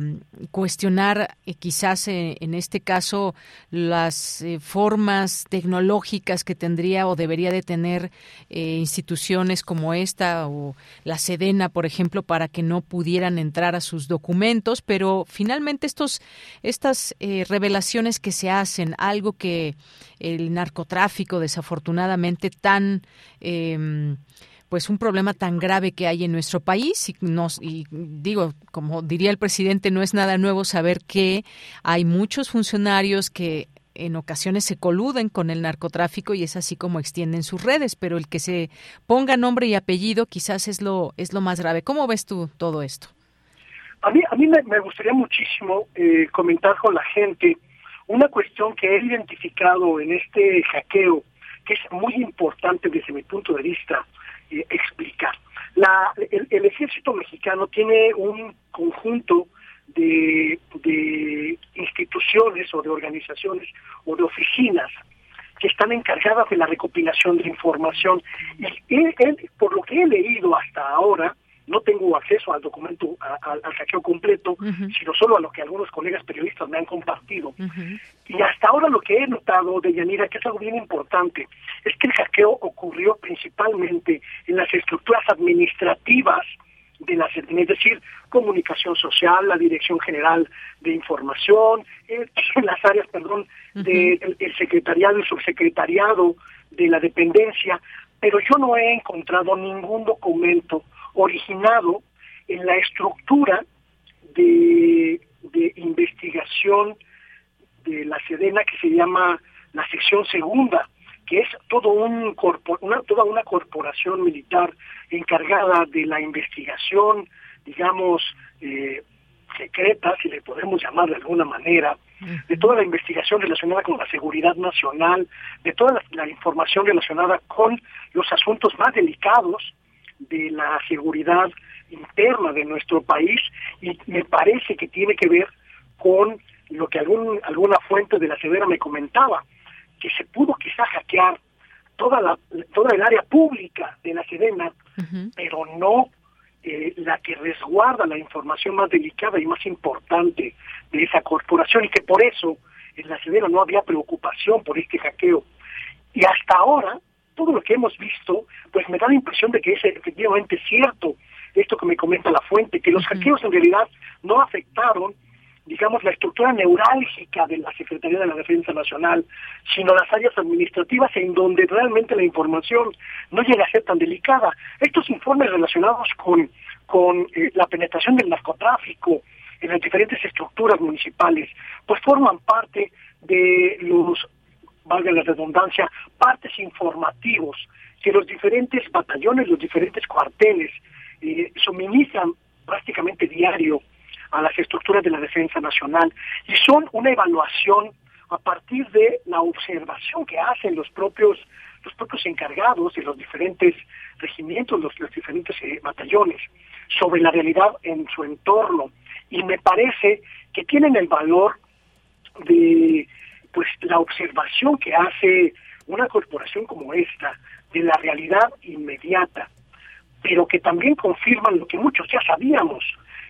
mm, cuestionar eh, quizás eh, en este caso las eh, formas tecnológicas que tendría o debería de tener instituciones como esta o la Sedena, por ejemplo, para que no pudieran entrar a sus documentos. Pero finalmente estos estas revelaciones que se hacen, algo que el narcotráfico desafortunadamente tan em, pues un problema tan grave que hay en nuestro país y nos y digo como diría el presidente no es nada nuevo saber que hay muchos funcionarios que en ocasiones se coluden con el narcotráfico y es así como extienden sus redes, pero el que se ponga nombre y apellido quizás es lo es lo más grave. ¿Cómo ves tú todo esto? A mí, a mí me, gustaría muchísimo eh, comentar con la gente una cuestión que he identificado en este hackeo, que es muy importante desde mi punto de vista, eh, explicar. El, ejército mexicano tiene un conjunto de, de instituciones o de organizaciones o de oficinas que están encargadas de la recopilación de información. Y él, por lo que he leído hasta ahora, no tengo acceso al documento, al saqueo completo, sino solo a lo que algunos colegas periodistas me han compartido. Y hasta ahora lo que he notado de Yanira, que es algo bien importante, es que el hackeo ocurrió principalmente en las estructuras administrativas de la es decir, comunicación social, la Dirección General de Información, (laughs) en, las áreas, perdón, del secretariado y subsecretariado de la dependencia, pero yo no he encontrado ningún documento originado en la estructura de, investigación de la Sedena que se llama la sección segunda, que es todo un una, toda una corporación militar encargada de la investigación, digamos, eh, secreta, si le podemos llamar de alguna manera, de toda la investigación relacionada con la seguridad nacional, de toda la información relacionada con los asuntos más delicados de la seguridad interna de nuestro país y me parece que tiene que ver con lo que algún, alguna fuente de la Severa me comentaba, que se pudo quizá hackear toda la toda el área pública de la Sedena, pero no eh, la que resguarda la información más delicada y más importante de esa corporación y que por eso en la Sedena no había preocupación por este hackeo. Y hasta ahora, todo lo que hemos visto, pues me da la impresión de que es efectivamente cierto esto que me comenta la fuente, que los hackeos en realidad no afectaron digamos, la estructura neurálgica de la Secretaría de la Defensa Nacional, sino las áreas administrativas en donde realmente la información no llega a ser tan delicada. Estos informes relacionados con, con eh, la penetración del narcotráfico en las diferentes estructuras municipales, pues forman parte de los, valga la redundancia, partes informativos que los diferentes batallones, los diferentes cuarteles eh, suministran prácticamente diario a las estructuras de la defensa nacional y son una evaluación a partir de la observación que hacen los propios los propios encargados de los diferentes regimientos, los, diferentes eh, batallones, sobre la realidad en su entorno. Y me parece que tienen el valor de pues la observación que hace una corporación como esta de la realidad inmediata, pero que también confirman lo que muchos ya sabíamos,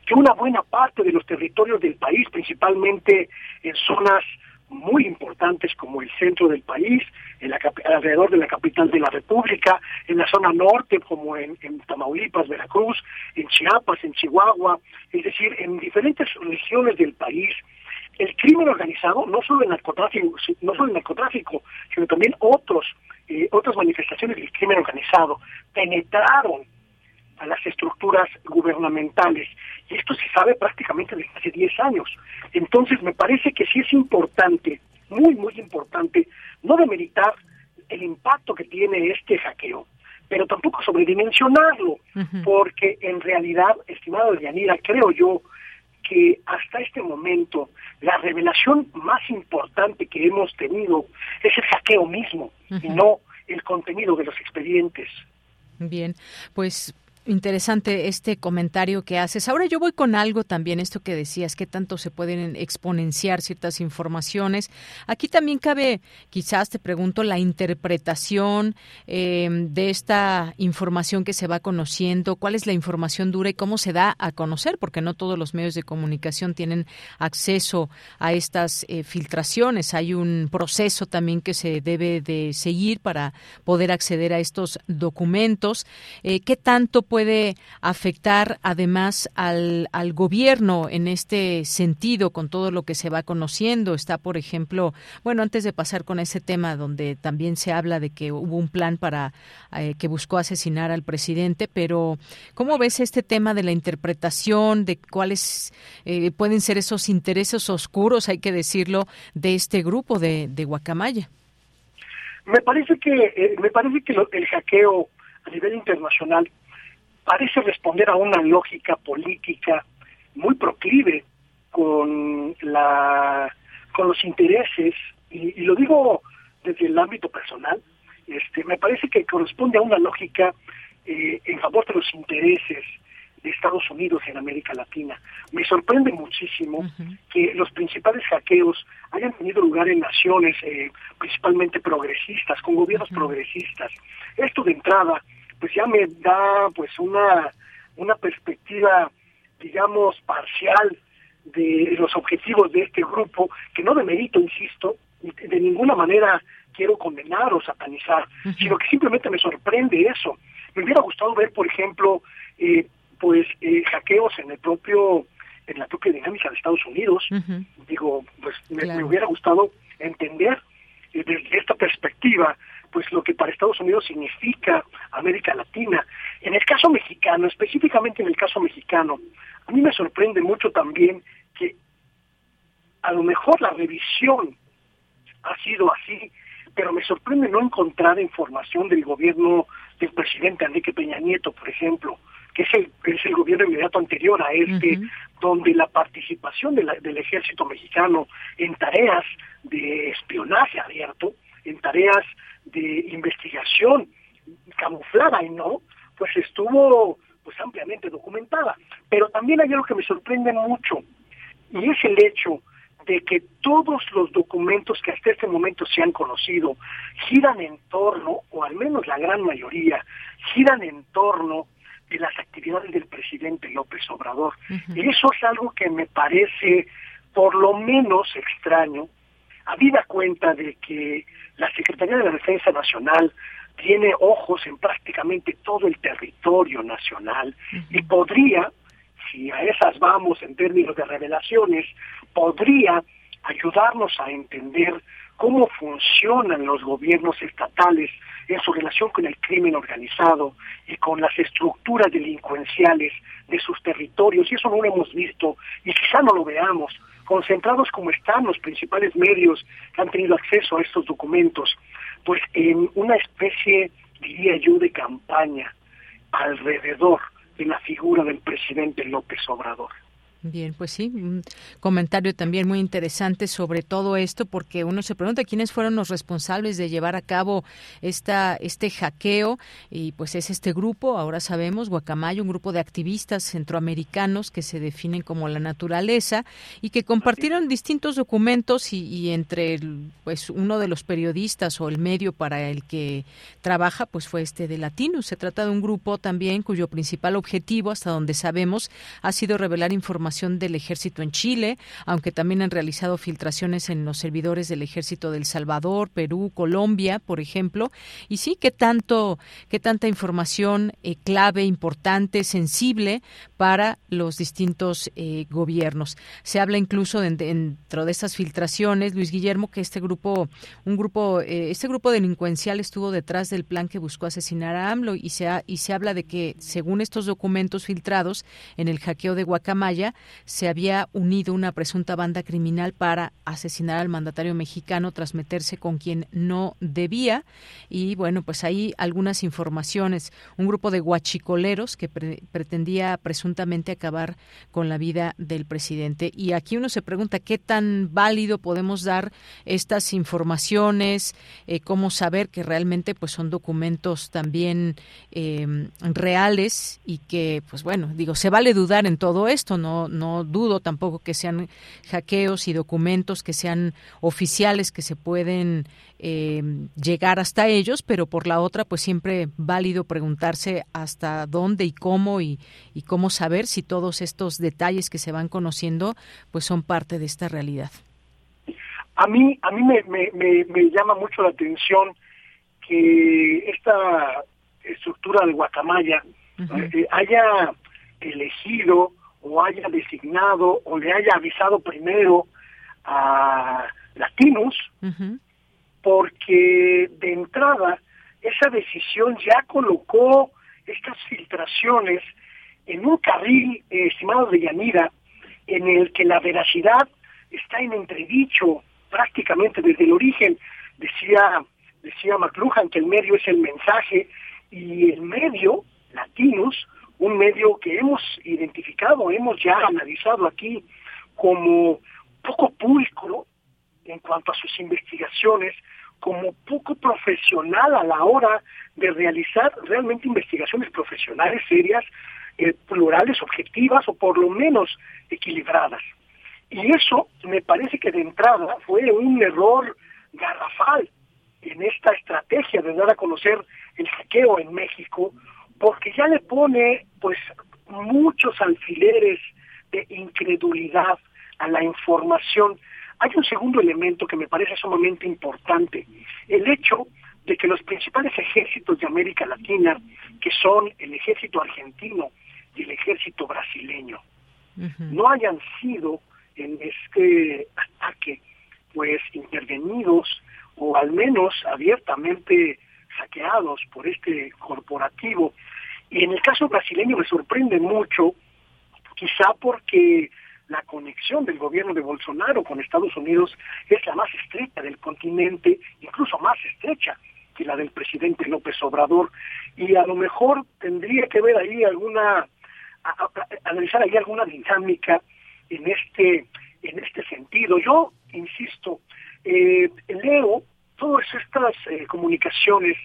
que una buena parte de los territorios del país, principalmente en zonas muy importantes como el centro del país, en la, alrededor de la capital de la República, en la zona norte como en, Tamaulipas, Veracruz, en Chiapas, en Chihuahua, es decir, en diferentes regiones del país, el crimen organizado, no solo el narcotráfico, no solo el narcotráfico, sino también otros, eh, otras manifestaciones del crimen organizado, penetraron a las estructuras gubernamentales. Y esto se sabe prácticamente desde hace 10 años. Entonces me parece que sí es importante, muy, muy importante, no demeritar el impacto que tiene este hackeo, pero tampoco sobredimensionarlo, porque en realidad, estimado Yanira, creo yo que hasta este momento la revelación más importante que hemos tenido es el hackeo mismo y no el contenido de los expedientes. Bien, pues Interesante este comentario que haces. Ahora yo voy con algo también, esto que decías, que tanto se pueden exponenciar ciertas informaciones. Aquí también cabe, quizás te pregunto, la interpretación eh, de esta información que se va conociendo, cuál es la información dura y cómo se da a conocer, porque no todos los medios de comunicación tienen acceso a estas eh, filtraciones. Hay un proceso también que se debe de seguir para poder acceder a estos documentos. Eh, ¿Qué tanto puede afectar además al, al gobierno en este sentido con todo lo que se va conociendo? Está, por ejemplo, bueno, antes de pasar con ese tema donde también se habla de que hubo un plan para eh, que buscó asesinar al presidente, pero ¿cómo ves este tema de la interpretación de cuáles eh, pueden ser esos intereses oscuros, hay que decirlo, de este grupo de, de Guacamaya? Me parece que eh, me parece que el hackeo a nivel internacional parece responder a una lógica política muy proclive con la con los intereses y, lo digo desde el ámbito personal este me parece que corresponde a una lógica eh, en favor de los intereses de Estados Unidos en América Latina. Me sorprende muchísimo que los principales hackeos hayan tenido lugar en naciones eh, principalmente progresistas, con gobiernos progresistas. Esto de entrada pues ya me da pues una, una perspectiva, digamos, parcial de los objetivos de este grupo, que no de mérito, insisto, de ninguna manera quiero condenar o satanizar, sino que simplemente me sorprende eso. Me hubiera gustado ver, por ejemplo, eh, pues eh, hackeos en el propio en la propia dinámica de Estados Unidos. Digo, pues me, hubiera gustado entender eh, desde esta perspectiva pues lo que para Estados Unidos significa América Latina. En el caso mexicano, específicamente en el caso mexicano, a mí me sorprende mucho también que a lo mejor la revisión ha sido así, pero me sorprende no encontrar información del gobierno del presidente Enrique Peña Nieto, por ejemplo, que es el, es el gobierno inmediato anterior a este, donde la participación del ejército mexicano en tareas de espionaje abierto, en tareas de investigación camuflada y no, pues estuvo pues ampliamente documentada. Pero también hay algo que me sorprende mucho, y es el hecho de que todos los documentos que hasta este momento se han conocido giran en torno, o al menos la gran mayoría, giran en torno de las actividades del presidente López Obrador. Y eso es algo que me parece por lo menos extraño, habida cuenta de que la Secretaría de la Defensa Nacional tiene ojos en prácticamente todo el territorio nacional y podría, si a esas vamos en términos de revelaciones, podría ayudarnos a entender cómo funcionan los gobiernos estatales en su relación con el crimen organizado y con las estructuras delincuenciales de sus territorios. Y eso no lo hemos visto y quizá no lo veamos, concentrados como están los principales medios que han tenido acceso a estos documentos, pues en una especie, diría yo, de campaña alrededor de la figura del presidente López Obrador. Bien, pues sí, un comentario también muy interesante sobre todo esto, porque uno se pregunta quiénes fueron los responsables de llevar a cabo esta, este hackeo, y pues es este grupo, ahora sabemos, Guacamayo, un grupo de activistas centroamericanos que se definen como la naturaleza y que compartieron distintos documentos y, entre pues uno de los periodistas o el medio para el que trabaja, pues fue este de Latinus. Se trata de un grupo también cuyo principal objetivo, hasta donde sabemos, ha sido revelar información del ejército en Chile, aunque también han realizado filtraciones en los servidores del ejército del Salvador, Perú, Colombia, por ejemplo. Y sí, qué tanto, qué tanta información eh, clave, importante, sensible para los distintos eh, gobiernos. Se habla incluso dentro de estas filtraciones, Luis Guillermo, que este grupo, un grupo, eh, este grupo delincuencial estuvo detrás del plan que buscó asesinar a AMLO y se, y se habla de que, según estos documentos filtrados en el hackeo de Guacamaya, se había unido una presunta banda criminal para asesinar al mandatario mexicano tras meterse con quien no debía. Y bueno, pues ahí algunas informaciones. Un grupo de guachicoleros que pretendía presuntamente acabar con la vida del presidente. Y aquí uno se pregunta qué tan válido podemos dar estas informaciones, eh, cómo saber que realmente pues son documentos también eh, reales y que pues bueno digo se vale dudar en todo esto no no dudo tampoco que sean hackeos y documentos que sean oficiales que se pueden eh, llegar hasta ellos, pero por la otra, pues siempre válido preguntarse hasta dónde y cómo y, y cómo saber si todos estos detalles que se van conociendo, pues son parte de esta realidad. A mí, a mí me, me, me llama mucho la atención que esta estructura de Guacamaya eh, haya elegido o haya designado o le haya avisado primero a Latinos, porque de entrada esa decisión ya colocó estas filtraciones en un carril, eh, estimado de Yanira, en el que la veracidad está en entredicho prácticamente desde el origen. Decía, decía McLuhan que el medio es el mensaje y el medio, latinos, un medio que hemos identificado, hemos ya analizado aquí como poco público en cuanto a sus investigaciones, como poco profesional a la hora de realizar realmente investigaciones profesionales serias, eh, plurales, objetivas o por lo menos equilibradas. Y eso me parece que de entrada fue un error garrafal en esta estrategia de dar a conocer el hackeo en México porque ya le pone pues muchos alfileres de incredulidad a la información. Hay un segundo elemento que me parece sumamente importante, el hecho de que los principales ejércitos de América Latina, que son el ejército argentino y el ejército brasileño, no hayan sido en este ataque pues intervenidos o al menos abiertamente saqueados por este corporativo. Y en el caso brasileño me sorprende mucho, quizá porque la conexión del gobierno de Bolsonaro con Estados Unidos es la más estrecha del continente, incluso más estrecha que la del presidente López Obrador. Y a lo mejor tendría que ver ahí alguna, analizar ahí alguna dinámica en este, en este sentido. Yo, insisto, eh, leo todas estas eh, comunicaciones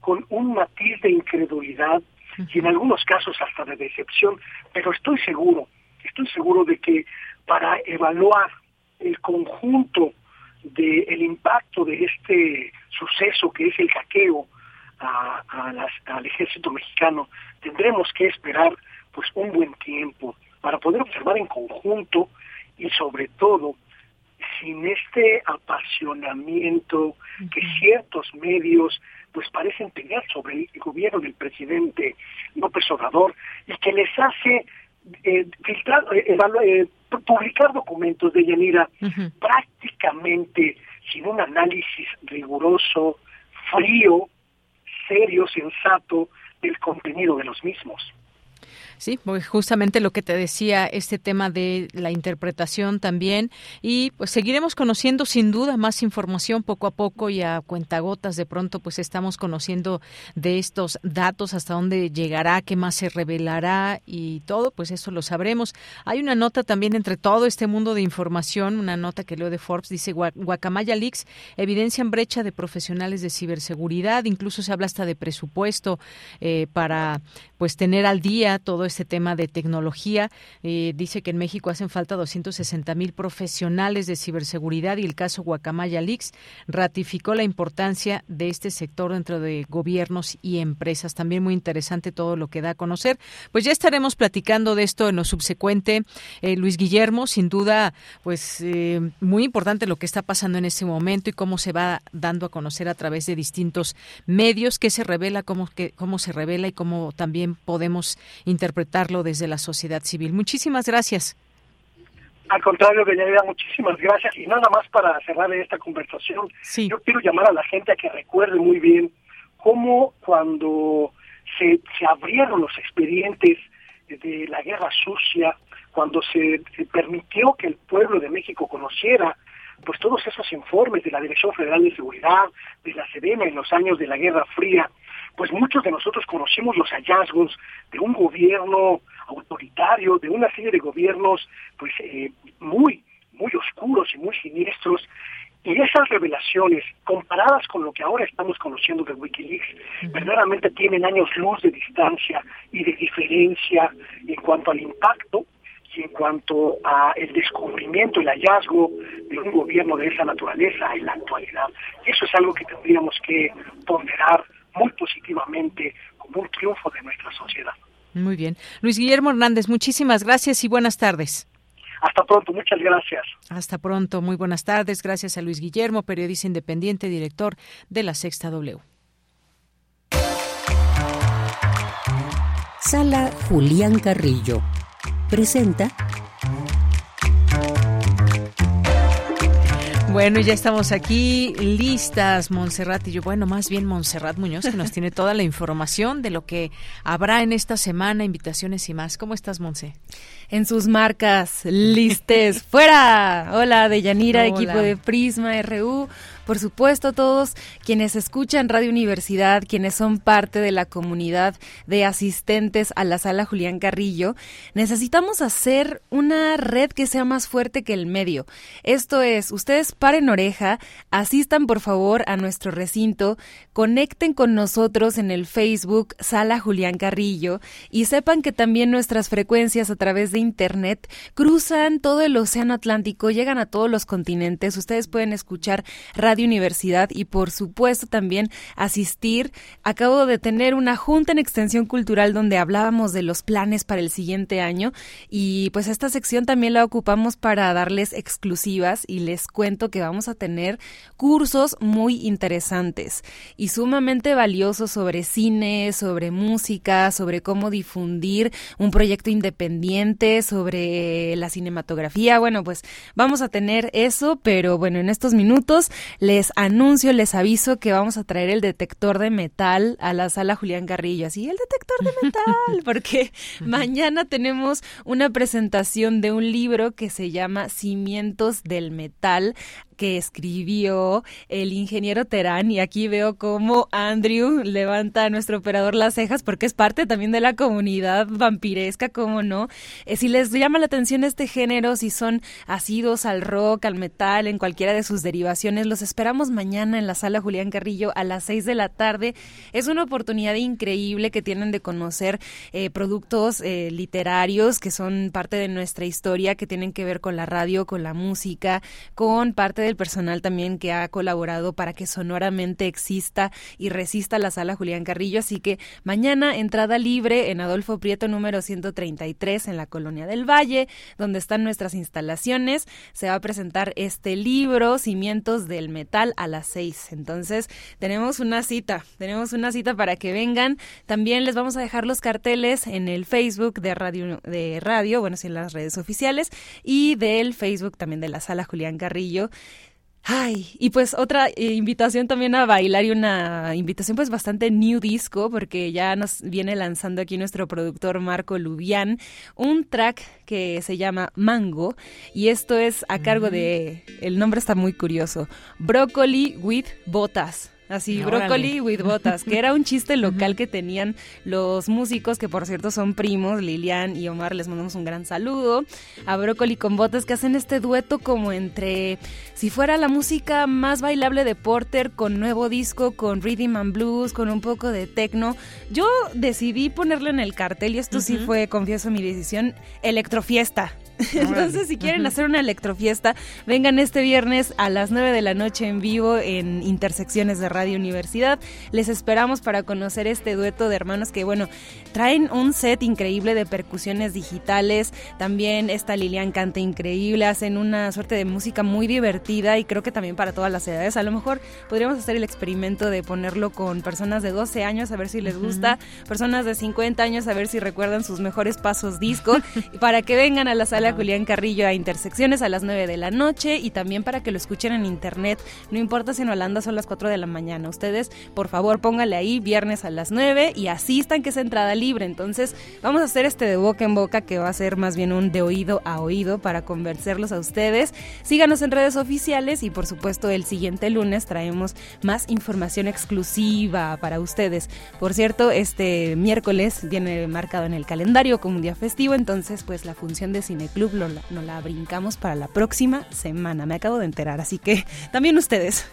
con un matiz de incredulidad y en algunos casos hasta de decepción, pero estoy seguro, estoy seguro de que para evaluar el conjunto del impacto de este suceso que es el hackeo al ejército mexicano, tendremos que esperar pues un buen tiempo para poder observar en conjunto y sobre todo sin este apasionamiento que ciertos medios pues parecen tener sobre el gobierno del presidente López Obrador y que les hace eh, filtrar, eh, eh, publicar documentos de Yanira prácticamente sin un análisis riguroso, frío, serio, sensato del contenido de los mismos. Sí, pues justamente lo que te decía, este tema de la interpretación también. Y pues seguiremos conociendo sin duda más información poco a poco y a cuentagotas. De pronto, pues estamos conociendo de estos datos, hasta dónde llegará, qué más se revelará y todo, pues eso lo sabremos. Hay una nota también entre todo este mundo de información, una nota que leo de Forbes, dice Guacamaya Leaks evidencian brecha de profesionales de ciberseguridad, incluso se habla hasta de presupuesto eh, para pues tener al día todo este tema de tecnología. Eh, dice que en México hacen falta 260 mil profesionales de ciberseguridad y el caso Guacamaya Leaks ratificó la importancia de este sector dentro de gobiernos y empresas. También muy interesante todo lo que da a conocer. Pues ya estaremos platicando de esto en lo subsecuente. Eh, Luis Guillermo, sin duda, pues eh, muy importante lo que está pasando en este momento y cómo se va dando a conocer a través de distintos medios, qué se revela, cómo, que, cómo se revela y cómo también podemos interpretarlo desde la sociedad civil. Muchísimas gracias. Al contrario, Beñavida, muchísimas gracias. Y nada más para cerrar esta conversación, yo quiero llamar a la gente a que recuerde muy bien cómo cuando se, se abrieron los expedientes de la guerra sucia, cuando se, se, permitió que el pueblo de México conociera pues todos esos informes de la Dirección Federal de Seguridad, de la Sedena en los años de la Guerra Fría, pues muchos de nosotros conocimos los hallazgos de un gobierno autoritario, de una serie de gobiernos pues eh, muy, muy oscuros y muy siniestros, y esas revelaciones, comparadas con lo que ahora estamos conociendo de Wikileaks, verdaderamente tienen años luz de distancia y de diferencia en cuanto al impacto y en cuanto a el descubrimiento, el hallazgo de un gobierno de esa naturaleza en la actualidad. Eso es algo que tendríamos que ponderar muy positivamente como un triunfo de nuestra sociedad. Muy bien. Luis Guillermo Hernández, muchísimas gracias y buenas tardes. Hasta pronto, muchas gracias. Hasta pronto, muy buenas tardes. Gracias a Luis Guillermo, periodista independiente, director de la Sexta W. Sala Julián Carrillo presenta Bueno, ya estamos aquí listas, Montserrat y yo. Bueno, más bien Montserrat Muñoz, que nos tiene toda la información de lo que habrá en esta semana, invitaciones y más. ¿Cómo estás, Monse? En sus marcas, listes, fuera. Hola, Deyanira, equipo de Prisma RU por supuesto, todos quienes escuchan Radio Universidad, quienes son parte de la comunidad de asistentes a la sala Julián Carrillo, necesitamos hacer una red que sea más fuerte que el medio. Esto es, ustedes paren oreja, asistan por favor a nuestro recinto, conecten con nosotros en el Facebook Sala Julián Carrillo y sepan que también nuestras frecuencias a través de Internet cruzan todo el Océano Atlántico, llegan a todos los continentes. Ustedes pueden escuchar Radio Radio Universidad y por supuesto también asistir. Acabo de tener una junta en Extensión Cultural donde hablábamos de los planes para el siguiente año y pues esta sección también la ocupamos para darles exclusivas y les cuento que vamos a tener cursos muy interesantes y sumamente valiosos sobre cine, sobre música, sobre cómo difundir un proyecto independiente, sobre la cinematografía. Bueno, pues vamos a tener eso, pero bueno, en estos minutos les anuncio, les aviso que vamos a traer el detector de metal a la sala Julián Garrillo. Así, el detector de metal, (laughs) porque mañana tenemos una presentación de un libro que se llama Cimientos del Metal que escribió el ingeniero Terán y aquí veo cómo Andrew levanta a nuestro operador las cejas porque es parte también de la comunidad vampiresca, como no. Eh, si les llama la atención este género, si son asidos al rock, al metal, en cualquiera de sus derivaciones, los esperamos mañana en la sala Julián Carrillo a las seis de la tarde. Es una oportunidad increíble que tienen de conocer eh, productos eh, literarios que son parte de nuestra historia, que tienen que ver con la radio, con la música, con parte del personal también que ha colaborado para que sonoramente exista y resista la sala Julián Carrillo. Así que mañana entrada libre en Adolfo Prieto número 133 en la Colonia del Valle, donde están nuestras instalaciones. Se va a presentar este libro, Cimientos del Metal, a las seis. Entonces tenemos una cita, tenemos una cita para que vengan. También les vamos a dejar los carteles en el Facebook de Radio, de Radio, bueno, sí, en las redes oficiales y del Facebook también de la sala Julián Carrillo. Ay, y pues otra eh, invitación también a bailar y una invitación pues bastante new disco porque ya nos viene lanzando aquí nuestro productor Marco Lubián un track que se llama Mango y esto es a cargo de, el nombre está muy curioso, Broccoli with Botas. Así, brócoli with botas, que era un chiste local que tenían los músicos, que por cierto son primos, Lilian y Omar, les mandamos un gran saludo. A Brócoli con botas, que hacen este dueto como entre, si fuera la música más bailable de Porter, con nuevo disco, con rhythm and blues, con un poco de techno. Yo decidí ponerle en el cartel, y esto sí fue, confieso mi decisión, electrofiesta. (laughs) Entonces, si quieren hacer una electrofiesta, vengan este viernes a las 9 de la noche en vivo en Intersecciones de Radio Universidad. Les esperamos para conocer este dueto de hermanos que, bueno, traen un set increíble de percusiones digitales. También esta Lilian canta increíble, hacen una suerte de música muy divertida y creo que también para todas las edades. A lo mejor podríamos hacer el experimento de ponerlo con personas de 12 años a ver si les gusta, personas de 50 años a ver si recuerdan sus mejores pasos disco, (laughs) para que vengan a la sala Julián Carrillo a Intersecciones a las 9 de la noche y también para que lo escuchen en internet. No importa si en Holanda son las 4 de la mañana. Ustedes, por favor, póngale ahí viernes a las 9 y asistan que es entrada libre. Entonces, vamos a hacer este de boca en boca que va a ser más bien un de oído a oído para convencerlos a ustedes. Síganos en redes oficiales y por supuesto el siguiente lunes traemos más información exclusiva para ustedes. Por cierto, este miércoles viene marcado en el calendario como un día festivo, entonces pues la función de Cine Club nos la brincamos para la próxima semana. Me acabo de enterar, así que (laughs) también ustedes.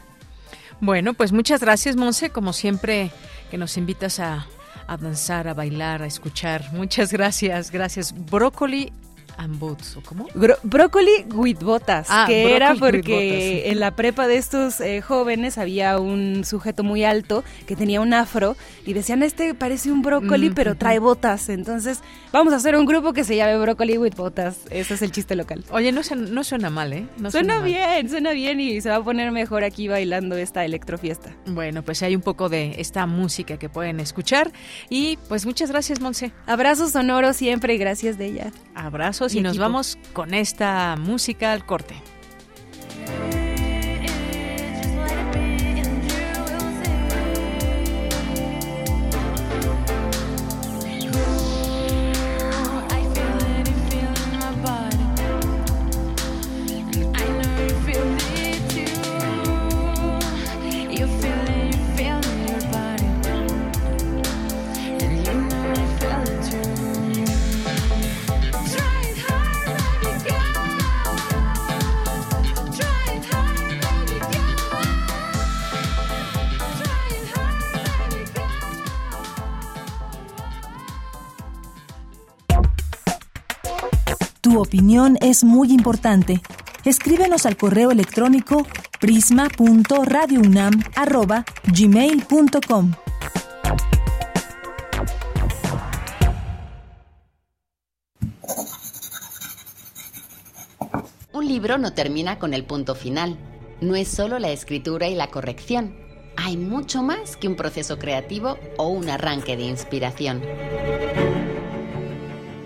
Bueno, pues muchas gracias, Monse, como siempre que nos invitas a, a danzar, a bailar, a escuchar. Muchas gracias, gracias. Brócoli and boots, ¿o cómo? brócoli with botas, ah, que era porque en la prepa de estos eh, jóvenes había un sujeto muy alto que tenía un afro y decían, este parece un brócoli mm, pero trae botas, entonces vamos a hacer un grupo que se llame Brócoli with botas, ese es el chiste local. Oye, no, no suena mal, ¿eh? suena, bien, suena bien y se va a poner mejor aquí bailando esta electrofiesta. Bueno, pues hay un poco de esta música que pueden escuchar y pues muchas gracias, Monse. Abrazos sonoros siempre y gracias de ella. Abrazos y, nos vamos con esta música al corte. Opinión es muy importante. Escríbenos al correo electrónico prisma.radiounam@gmail.com. Un libro no termina con el punto final. No es solo la escritura y la corrección. Hay mucho más que un proceso creativo o un arranque de inspiración.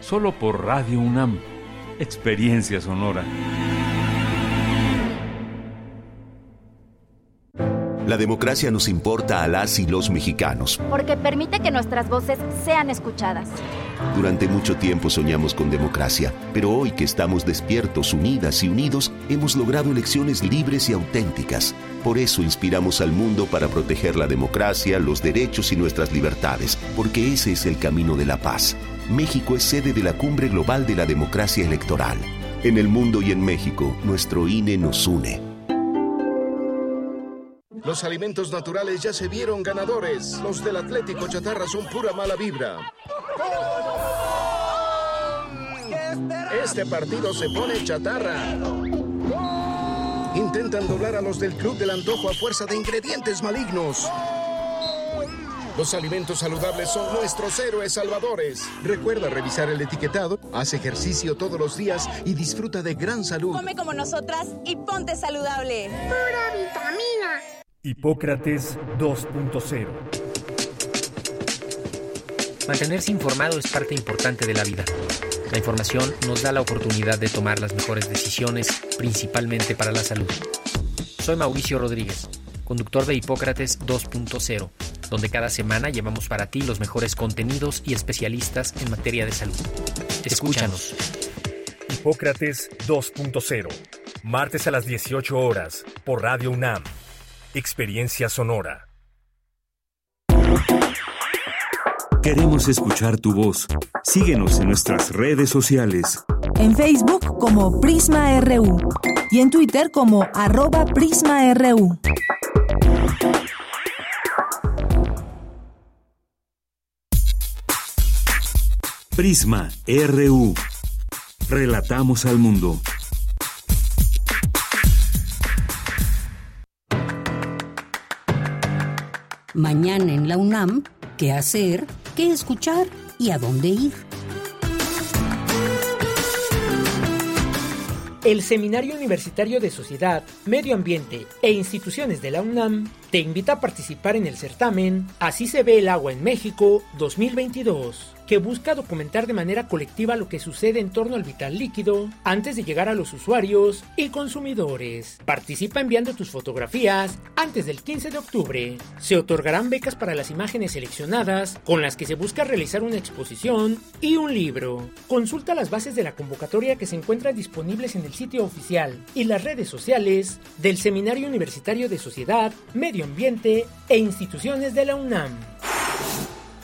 solo por Radio UNAM. Experiencia sonora. La democracia nos importa a las y los mexicanos. Porque permite que nuestras voces sean escuchadas Durante mucho tiempo soñamos con democracia, pero hoy que estamos despiertos, unidas y unidos, hemos logrado elecciones libres y auténticas. Por eso inspiramos al mundo para proteger la democracia, los derechos y nuestras libertades, porque ese es el camino de la paz. México es sede de la Cumbre Global de la Democracia Electoral. En el mundo y en México, nuestro INE nos une. Los alimentos naturales ya se vieron ganadores. Los del Atlético Chatarra son pura mala vibra. Este partido se pone chatarra. Intentan doblar a los del Club del Antojo a fuerza de ingredientes malignos. Los alimentos saludables son nuestros héroes salvadores. Recuerda revisar el etiquetado, haz ejercicio todos los días y disfruta de gran salud. Come como nosotras y ponte saludable. Pura vitamina. Hipócrates 2.0 Mantenerse informado es parte importante de la vida. La información nos da la oportunidad de tomar las mejores decisiones, principalmente para la salud. Soy Mauricio Rodríguez, conductor de Hipócrates 2.0, donde cada semana llevamos para ti los mejores contenidos y especialistas en materia de salud. Escúchanos. Hipócrates 2.0, martes a las 18 horas, por Radio UNAM. Experiencia Sonora. Queremos escuchar tu voz. Síguenos en nuestras redes sociales. En Facebook como Prisma RU y en Twitter como arroba PrismaRU. Prisma RU. Relatamos al mundo. Mañana en la UNAM, ¿qué hacer? ¿Qué escuchar? ¿Y a dónde ir? El Seminario Universitario de Sociedad, Medio Ambiente e Instituciones de la UNAM te invita a participar en el certamen Así se ve el agua en México 2022 que busca documentar de manera colectiva lo que sucede en torno al vital líquido antes de llegar a los usuarios y consumidores. Participa enviando tus fotografías antes del 15 de octubre. Se otorgarán becas para las imágenes seleccionadas con las que se busca realizar una exposición y un libro. Consulta las bases de la convocatoria que se encuentran disponibles en el sitio oficial y las redes sociales del Seminario Universitario de Sociedad, Medio Ambiente e Instituciones de la UNAM.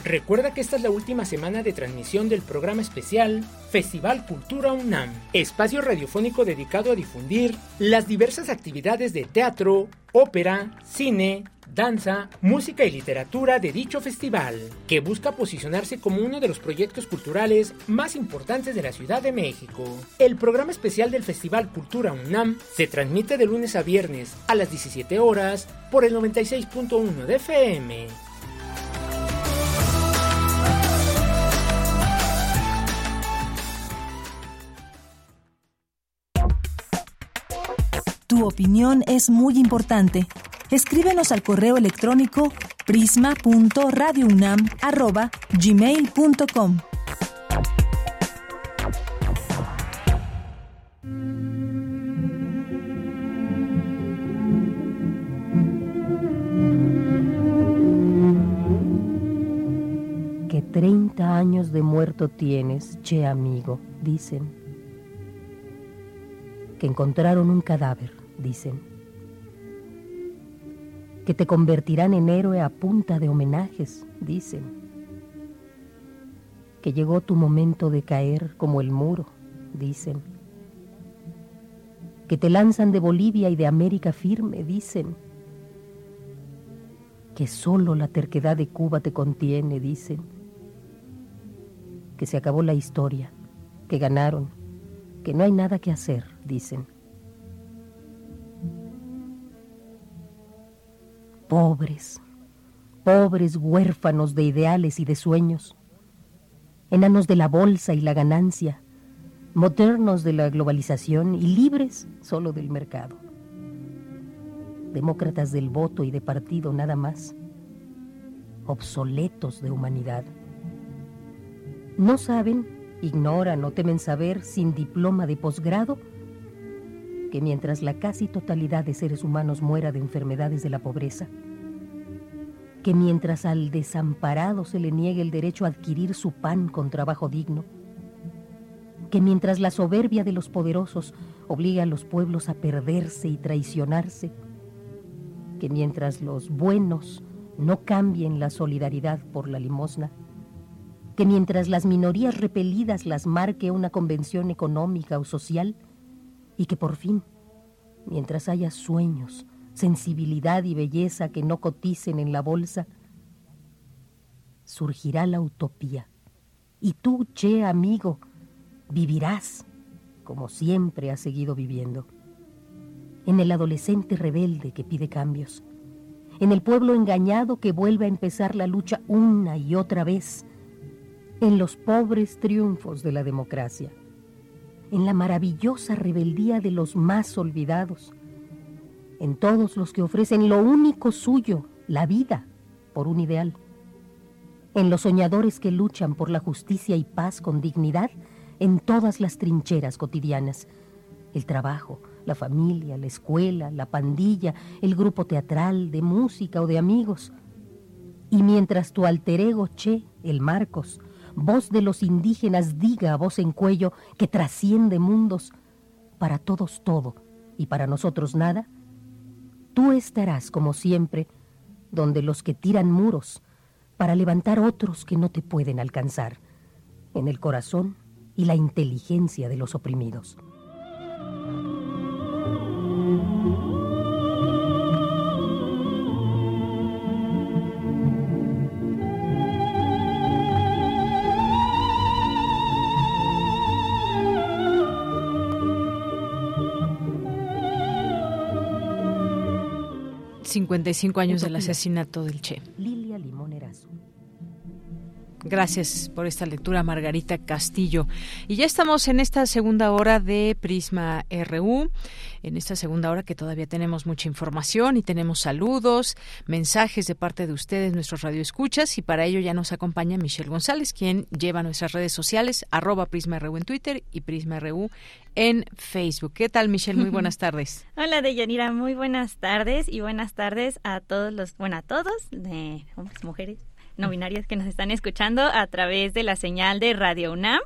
Recuerda que esta es la última semana de transmisión del programa especial Festival Cultura UNAM, espacio radiofónico dedicado a difundir las diversas actividades de teatro, ópera, cine, danza, música y literatura de dicho festival, que busca posicionarse como uno de los proyectos culturales más importantes de la Ciudad de México. El programa especial del Festival Cultura UNAM se transmite de lunes a viernes a las 17 horas por el 96.1 de FM. Tu opinión es muy importante. Escríbenos al correo electrónico prisma.radiounam@gmail.com. Que 30 años de muerto tienes, che amigo, dicen. Que encontraron un cadáver dicen, que te convertirán en héroe a punta de homenajes, dicen, que llegó tu momento de caer como el muro, dicen, que te lanzan de Bolivia y de América firme, dicen, que solo la terquedad de Cuba te contiene, dicen, que se acabó la historia, que ganaron, que no hay nada que hacer, dicen. Pobres, pobres huérfanos de ideales y de sueños, enanos de la bolsa y la ganancia, modernos de la globalización y libres solo del mercado, demócratas del voto y de partido nada más, obsoletos de humanidad. No saben, ignoran o temen saber sin diploma de posgrado que mientras la casi totalidad de seres humanos muera de enfermedades de la pobreza, que mientras al desamparado se le niegue el derecho a adquirir su pan con trabajo digno, que mientras la soberbia de los poderosos obliga a los pueblos a perderse y traicionarse, que mientras los buenos no cambien la solidaridad por la limosna, que mientras las minorías repelidas las marque una convención económica o social, y que por fin, mientras haya sueños, sensibilidad y belleza que no coticen en la bolsa, surgirá la utopía. Y tú, che amigo, vivirás como siempre has seguido viviendo. En el adolescente rebelde que pide cambios. En el pueblo engañado que vuelve a empezar la lucha una y otra vez. En los pobres triunfos de la democracia. En la maravillosa rebeldía de los más olvidados. En todos los que ofrecen lo único suyo, la vida, por un ideal, en los soñadores que luchan por la justicia y paz con dignidad en todas las trincheras cotidianas, el trabajo, la familia, la escuela, la pandilla, el grupo teatral, de música o de amigos. Y mientras tu alter ego Che, el Marcos, voz de los indígenas, diga a voz en cuello que trasciende mundos, para todos todo y para nosotros nada, Tú estarás, como siempre, donde los que tiran muros, para levantar otros que no te pueden alcanzar, en el corazón y la inteligencia de los oprimidos. 55 años del asesinato del Che. Gracias por esta lectura, Margarita Castillo. Y ya estamos en esta segunda hora de Prisma RU, en esta segunda hora que todavía tenemos mucha información y tenemos saludos, mensajes de parte de ustedes, nuestros radioescuchas, y para ello ya nos acompaña Michelle González, quien lleva nuestras redes sociales, arroba Prisma RU en Twitter y Prisma RU en Facebook. ¿Qué tal, Michelle? Muy (laughs) buenas tardes. Hola, Deyanira. Muy buenas tardes y buenas tardes a todos los, bueno, a todos, de hombres, mujeres, no binarias que nos están escuchando a través de la señal de Radio UNAM.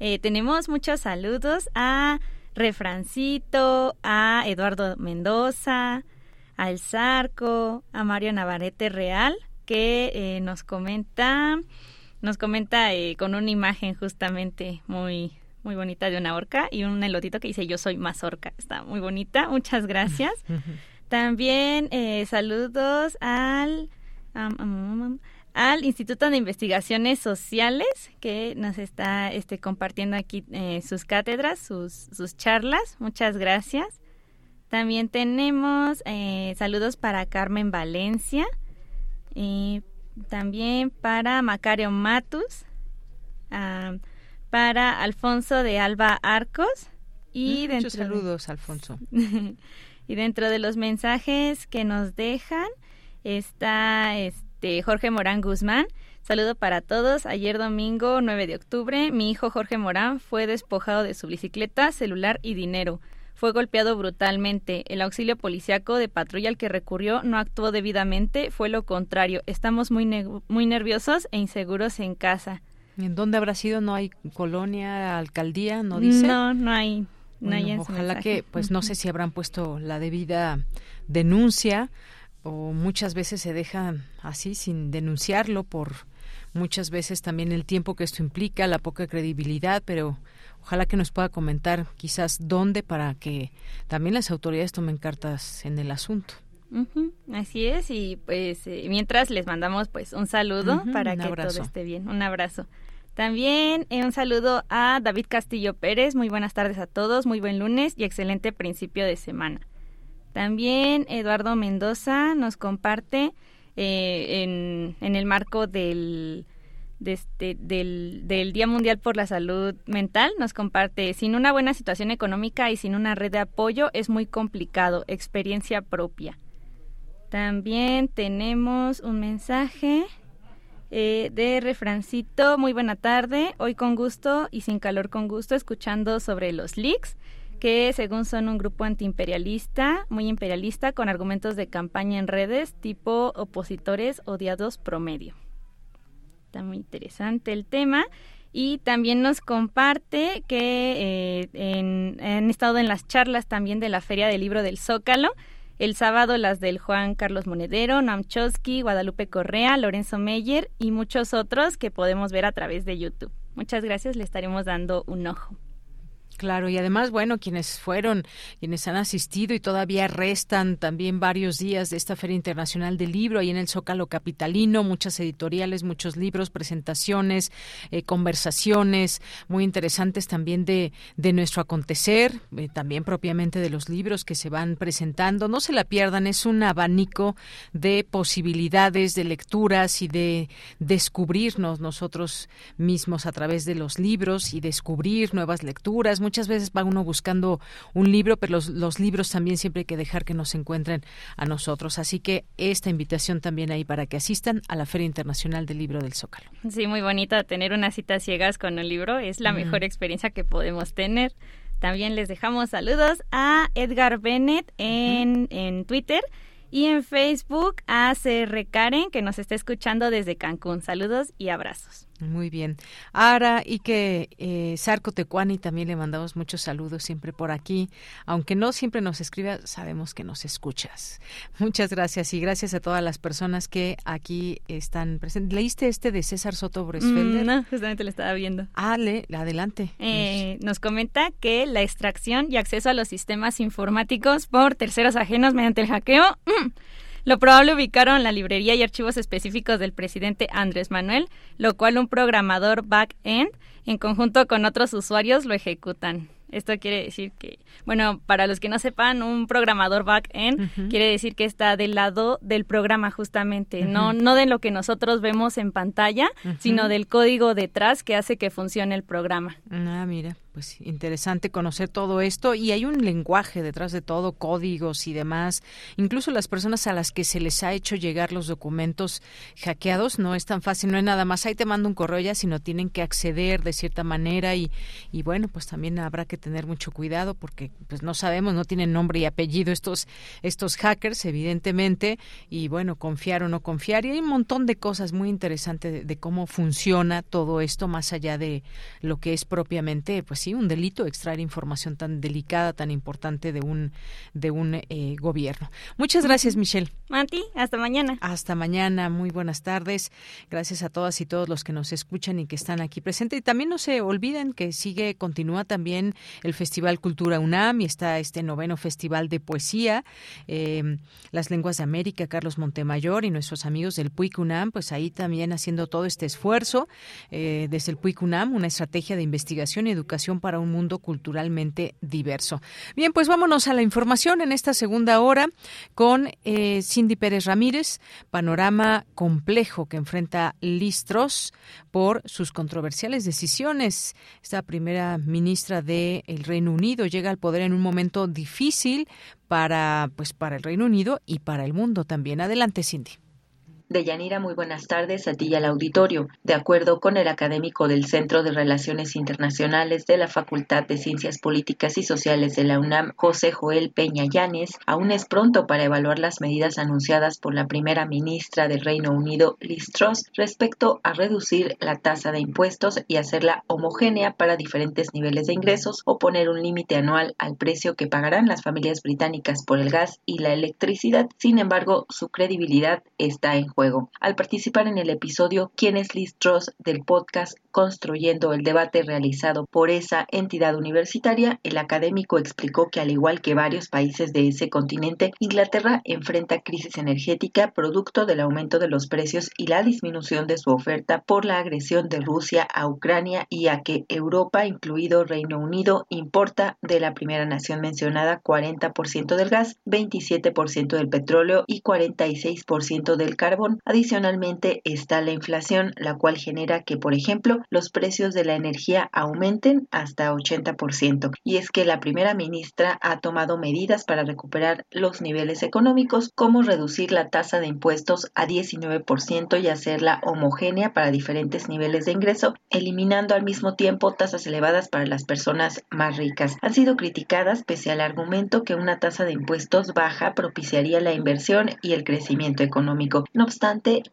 Eh, tenemos muchos saludos a Refrancito, a Eduardo Mendoza, al Zarco, a Mario Navarrete Real, que eh, nos comenta, nos comenta eh, con una imagen justamente muy muy bonita de una orca y un elotito que dice yo soy más orca. Está muy bonita, muchas gracias. (laughs) También saludos al al Instituto de Investigaciones Sociales que nos está este, compartiendo aquí eh, sus cátedras, sus, sus charlas. Muchas gracias. También tenemos eh, saludos para Carmen Valencia y también para Macario Matus, ah, para Alfonso de Alba Arcos y mm, Muchos saludos, Alfonso. (laughs) y dentro de los mensajes que nos dejan está este de Jorge Morán Guzmán. Saludo para todos. Ayer domingo 9 de octubre, mi hijo Jorge Morán fue despojado de su bicicleta, celular y dinero. Fue golpeado brutalmente. El auxilio policiaco de patrulla al que recurrió no actuó debidamente, fue lo contrario. Estamos muy, muy nerviosos e inseguros en casa. ¿En dónde habrá sido? ¿No hay colonia, alcaldía? ¿No dice? No, no hay. No hay ojalá que, pues no sé si habrán puesto la debida denuncia o muchas veces se deja así sin denunciarlo por muchas veces también el tiempo que esto implica, la poca credibilidad, pero ojalá que nos pueda comentar quizás dónde para que también las autoridades tomen cartas en el asunto. Así es y pues eh, mientras les mandamos pues un saludo para que todo esté bien, un abrazo. También eh, un saludo a David Castillo Pérez, muy buenas tardes a todos, muy buen lunes y excelente principio de semana. También Eduardo Mendoza nos comparte eh, en, en, el marco del, este, del, del, Día Mundial por la Salud Mental, nos comparte, sin una buena situación económica y sin una red de apoyo es muy complicado, experiencia propia. También tenemos un mensaje eh, de refrancito, muy buena tarde, hoy con gusto y sin calor con gusto, escuchando sobre los leaks que según son un grupo antiimperialista, muy imperialista, con argumentos de campaña en redes tipo opositores odiados promedio. Está muy interesante el tema. Y también nos comparte que eh, han estado en las charlas también de la Feria del Libro del Zócalo. El sábado las del Juan Carlos Monedero, Noam Guadalupe Correa, Lorenzo Meyer y muchos otros que podemos ver a través de YouTube. Muchas gracias, le estaremos dando un ojo. Claro, y además, bueno, quienes fueron, quienes han asistido y todavía restan también varios días de esta Feria Internacional del Libro ahí en el Zócalo Capitalino, muchas editoriales, muchos libros, presentaciones, eh, conversaciones muy interesantes también de, de nuestro acontecer, eh, también propiamente de los libros que se van presentando. No se la pierdan, es un abanico de posibilidades, de lecturas y de descubrirnos nosotros mismos a través de los libros y descubrir nuevas lecturas muchas veces va uno buscando un libro, pero los, los libros también siempre hay que dejar que nos encuentren a nosotros. Así que esta invitación también ahí para que asistan a la Feria Internacional del Libro del Zócalo. Sí, muy bonita tener unas citas ciegas con un libro. Es la mejor experiencia que podemos tener. También les dejamos saludos a Edgar Bennett en, en Twitter y en Facebook a CR Karen que nos está escuchando desde Cancún. Saludos y abrazos. Muy bien. Ara y que eh, Sarco Tecuani también le mandamos muchos saludos siempre por aquí. Aunque no siempre nos escriba, sabemos que nos escuchas. Muchas gracias y gracias a todas las personas que aquí están presentes. ¿Leíste este de César Soto Bresfelder? Mm, no, justamente lo estaba viendo. Ah, le, adelante. Eh, nos comenta que la extracción y acceso a los sistemas informáticos por terceros ajenos mediante el hackeo. Mm, lo probable ubicaron la librería y archivos específicos del presidente Andrés Manuel, lo cual un programador back-end en conjunto con otros usuarios lo ejecutan. Esto quiere decir que, bueno, para los que no sepan, un programador back-end quiere decir que está del lado del programa justamente, no, no de lo que nosotros vemos en pantalla, sino del código detrás que hace que funcione el programa. Ah, mira pues interesante conocer todo esto y hay un lenguaje detrás de todo, códigos y demás. Incluso las personas a las que se les ha hecho llegar los documentos hackeados no es tan fácil, no es nada más ahí te mando un correo ya, sino tienen que acceder de cierta manera y, y bueno, pues también habrá que tener mucho cuidado porque pues no sabemos, no tienen nombre y apellido estos estos hackers evidentemente y bueno, confiar o no confiar y hay un montón de cosas muy interesantes de cómo funciona todo esto más allá de lo que es propiamente pues un delito extraer información tan delicada, tan importante de un de un eh, gobierno. Muchas gracias, Michelle. Manti, hasta mañana. Hasta mañana, muy buenas tardes. Gracias a todas y todos los que nos escuchan y que están aquí presentes. Y también no se olviden que sigue, continúa también el Festival Cultura UNAM y está este noveno Festival de Poesía, eh, Las Lenguas de América, Carlos Montemayor y nuestros amigos del PUIC UNAM, pues ahí también haciendo todo este esfuerzo eh, desde el PUIC UNAM, una estrategia de investigación y educación para un mundo culturalmente diverso. Bien, pues vámonos a la información en esta segunda hora con eh, Cindy Pérez Ramírez, panorama complejo que enfrenta Listros por sus controversiales decisiones. Esta primera ministra del Reino Unido llega al poder en un momento difícil para pues para el Reino Unido y para el mundo también. Adelante, Cindy. Deyanira, muy buenas tardes a ti y al auditorio. De acuerdo con el académico del Centro de Relaciones Internacionales de la Facultad de Ciencias Políticas y Sociales de la UNAM, José Joel Peña Llanes, aún es pronto para evaluar las medidas anunciadas por la primera ministra del Reino Unido, Liz Truss, respecto a reducir la tasa de impuestos y hacerla homogénea para diferentes niveles de ingresos o poner un límite anual al precio que pagarán las familias británicas por el gas y la electricidad. Sin embargo, su credibilidad está en al participar en el episodio ¿Quién es Liz del podcast Construyendo el debate realizado por esa entidad universitaria, el académico explicó que al igual que varios países de ese continente, Inglaterra enfrenta crisis energética producto del aumento de los precios y la disminución de su oferta por la agresión de Rusia a Ucrania y a que Europa, incluido Reino Unido, importa de la primera nación mencionada 40% del gas, 27% del petróleo y 46% del carbón Adicionalmente está la inflación, la cual genera que, por ejemplo, los precios de la energía aumenten hasta 80%. Y es que la primera ministra ha tomado medidas para recuperar los niveles económicos, como reducir la tasa de impuestos a 19% y hacerla homogénea para diferentes niveles de ingreso, eliminando al mismo tiempo tasas elevadas para las personas más ricas. Han sido criticadas pese al argumento que una tasa de impuestos baja propiciaría la inversión y el crecimiento económico.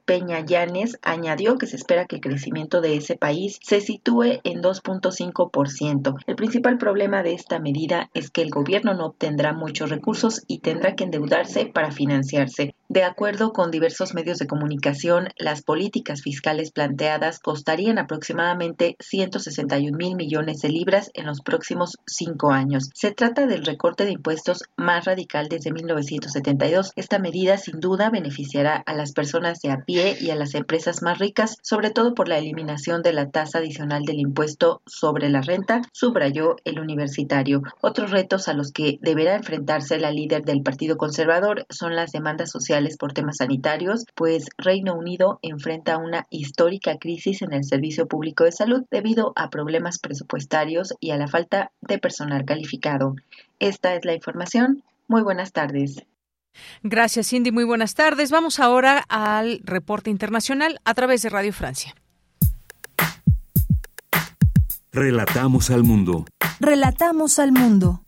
Peña Llanes añadió que se espera que el crecimiento de ese país se sitúe en 2.5%. El principal problema de esta medida es que el gobierno no obtendrá muchos recursos y tendrá que endeudarse para financiarse. De acuerdo con diversos medios de comunicación, las políticas fiscales planteadas costarían aproximadamente 161 mil millones de libras en los próximos cinco años. Se trata del recorte de impuestos más radical desde 1972. Esta medida sin duda beneficiará a las personas de a pie y a las empresas más ricas, sobre todo por la eliminación de la tasa adicional del impuesto sobre la renta, subrayó el universitario. Otros retos a los que deberá enfrentarse la líder del Partido Conservador son las demandas sociales por temas sanitarios, pues Reino Unido enfrenta una histórica crisis en el servicio público de salud debido a problemas presupuestarios y a la falta de personal calificado. Esta es la información. Muy buenas tardes. Gracias, Cindy. Muy buenas tardes. Vamos ahora al reporte internacional a través de Radio Francia. Relatamos al mundo. Relatamos al mundo.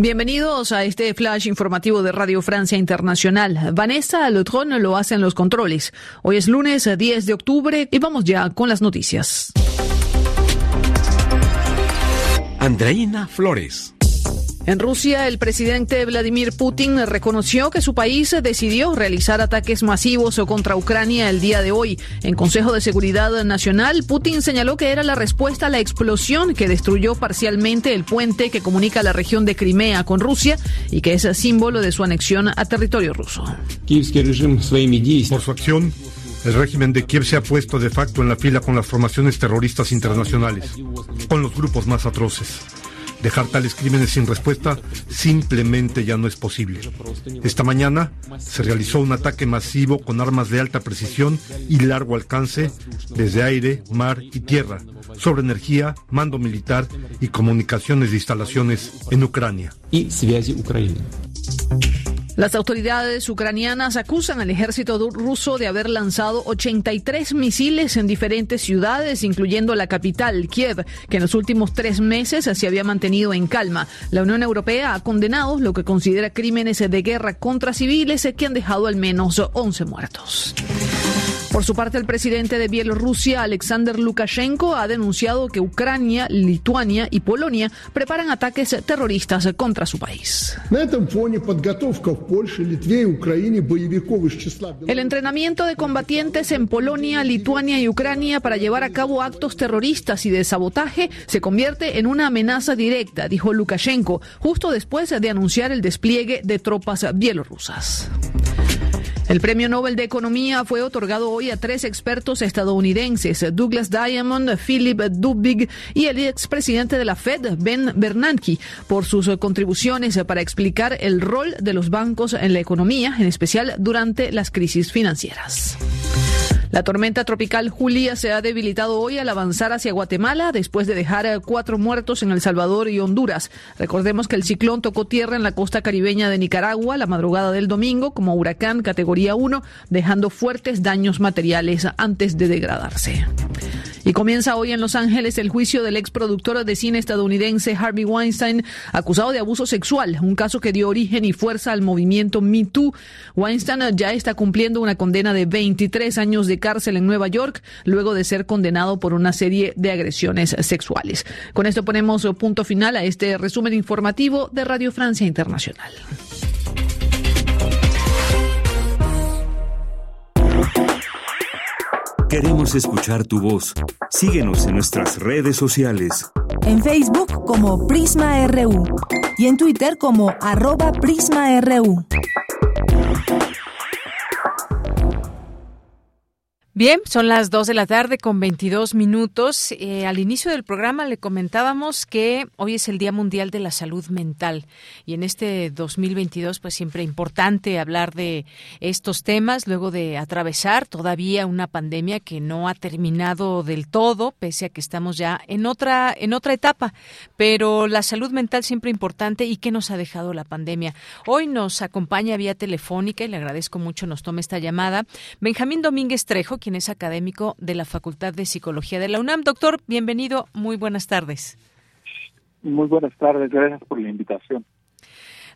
Bienvenidos a este flash informativo de Radio Francia Internacional. Vanessa Lotron lo hace en los controles. Hoy es lunes 10 de octubre y vamos ya con las noticias. Andreina Flores. En Rusia, el presidente Vladimir Putin reconoció que su país decidió realizar ataques masivos contra Ucrania el día de hoy. En Consejo de Seguridad Nacional, Putin señaló que era la respuesta a la explosión que destruyó parcialmente el puente que comunica la región de Crimea con Rusia y que es símbolo de su anexión a territorio ruso. Por su acción, el régimen de Kiev se ha puesto de facto en la fila con las formaciones terroristas internacionales, con los grupos más atroces. Dejar tales crímenes sin respuesta simplemente ya no es posible. Esta mañana se realizó un ataque masivo con armas de alta precisión y largo alcance desde aire, mar y tierra sobre energía, mando militar y comunicaciones de instalaciones en Ucrania. Las autoridades ucranianas acusan al ejército ruso de haber lanzado 83 misiles en diferentes ciudades, incluyendo la capital, Kiev, que en los últimos tres meses se había mantenido en calma. La Unión Europea ha condenado lo que considera crímenes de guerra contra civiles que han dejado al menos 11 muertos. Por su parte, el presidente de Bielorrusia, Alexander Lukashenko, ha denunciado que Ucrania, Lituania y Polonia preparan ataques terroristas contra su país. El entrenamiento de combatientes en Polonia, Lituania y Ucrania para llevar a cabo actos terroristas y de sabotaje se convierte en una amenaza directa, dijo Lukashenko, justo después de anunciar el despliegue de tropas bielorrusas. El premio Nobel de Economía fue otorgado hoy a tres expertos estadounidenses, Douglas Diamond, Philip Dubig y el expresidente de la Fed, Ben Bernanke, por sus contribuciones para explicar el rol de los bancos en la economía, en especial durante las crisis financieras. La tormenta tropical Julia se ha debilitado hoy al avanzar hacia Guatemala después de dejar eh, cuatro muertos en El Salvador y Honduras. Recordemos que el ciclón tocó tierra en la costa caribeña de Nicaragua la madrugada del domingo como huracán categoría 1, dejando fuertes daños materiales antes de degradarse. Y comienza hoy en Los Ángeles el juicio del ex productor de cine estadounidense Harvey Weinstein, acusado de abuso sexual, un caso que dio origen y fuerza al movimiento Me Too. Weinstein ya está cumpliendo una condena de 23 años de cárcel en Nueva York, luego de ser condenado por una serie de agresiones sexuales. Con esto ponemos punto final a este resumen informativo de Radio Francia Internacional. Queremos escuchar tu voz. Síguenos en nuestras redes sociales. En Facebook como Prisma RU y en Twitter como arroba PrismaRU. Bien, son las 2 de la tarde con 22 minutos. Eh, al inicio del programa le comentábamos que hoy es el Día Mundial de la Salud Mental y en este 2022 pues siempre importante hablar de estos temas luego de atravesar todavía una pandemia que no ha terminado del todo, pese a que estamos ya en otra en otra etapa, pero la salud mental siempre importante y qué nos ha dejado la pandemia. Hoy nos acompaña vía telefónica y le agradezco mucho nos tome esta llamada Benjamín Domínguez Trejo, es académico de la Facultad de Psicología de la UNAM. Doctor, bienvenido, muy buenas tardes. Muy buenas tardes, gracias por la invitación.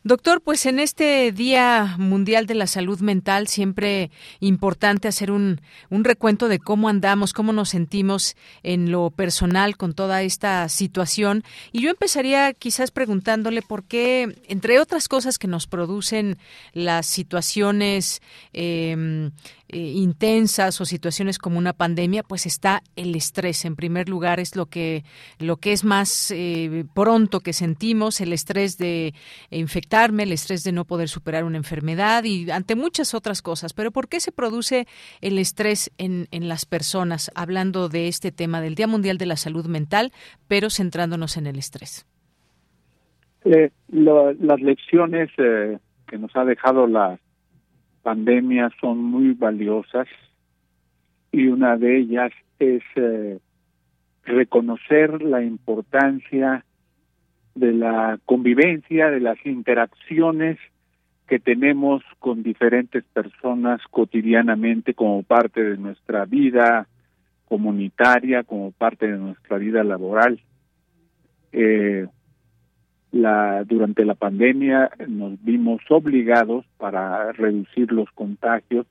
Doctor, pues en este Día Mundial de la Salud Mental siempre importante hacer un, un, recuento de cómo andamos, cómo nos sentimos en lo personal con toda esta situación. Y yo empezaría quizás preguntándole por qué, entre otras cosas que nos producen las situaciones eh, eh, intensas o situaciones como una pandemia, pues está el estrés. En primer lugar, es lo que, lo que es más eh, pronto que sentimos, el estrés de infectarme, el estrés de no poder superar una enfermedad y ante muchas otras cosas. Pero ¿por qué se produce el estrés en, en las personas? Hablando de este tema del Día Mundial de la Salud Mental, pero centrándonos en el estrés. Eh, las lecciones que nos ha dejado la pandemias son muy valiosas y una de ellas es eh, reconocer la importancia de la convivencia, de las interacciones que tenemos con diferentes personas cotidianamente como parte de nuestra vida comunitaria, como parte de nuestra vida laboral. Eh, la, durante la pandemia nos vimos obligados para reducir los contagios,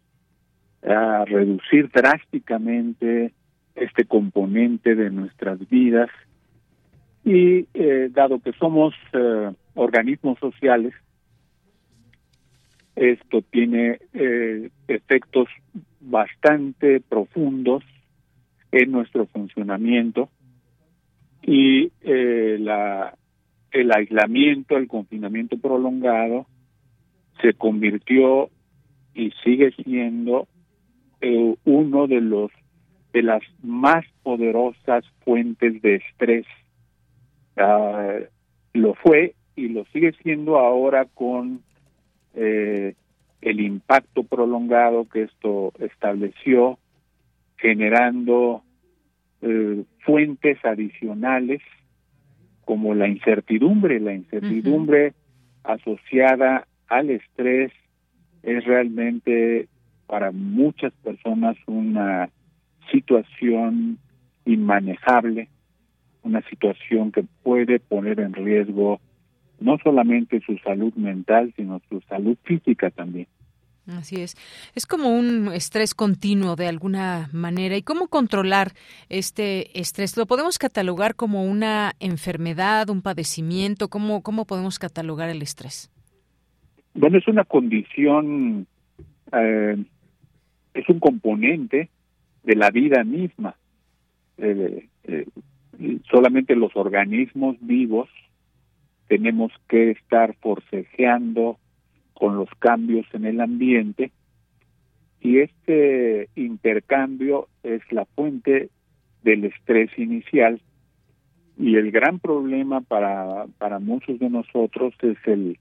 a reducir drásticamente este componente de nuestras vidas. Y eh, dado que somos eh, organismos sociales, esto tiene eh, efectos bastante profundos en nuestro funcionamiento y la el aislamiento, el confinamiento prolongado se convirtió y sigue siendo eh, uno de los de las más poderosas fuentes de estrés. Ah, lo fue y lo sigue siendo ahora con eh, el impacto prolongado que esto estableció, generando eh, fuentes adicionales como la incertidumbre, la incertidumbre asociada al estrés es realmente para muchas personas una situación inmanejable, una situación que puede poner en riesgo no solamente su salud mental, sino su salud física también. Así es. Es como un estrés continuo de alguna manera. ¿Y cómo controlar este estrés? ¿Lo podemos catalogar como una enfermedad, un padecimiento? ¿Cómo, cómo podemos catalogar el estrés? Bueno, es una condición, eh, es un componente de la vida misma. Eh, eh, solamente los organismos vivos tenemos que estar forcejeando con los cambios en el ambiente y este intercambio es la fuente del estrés inicial y el gran problema para, para muchos de nosotros es el,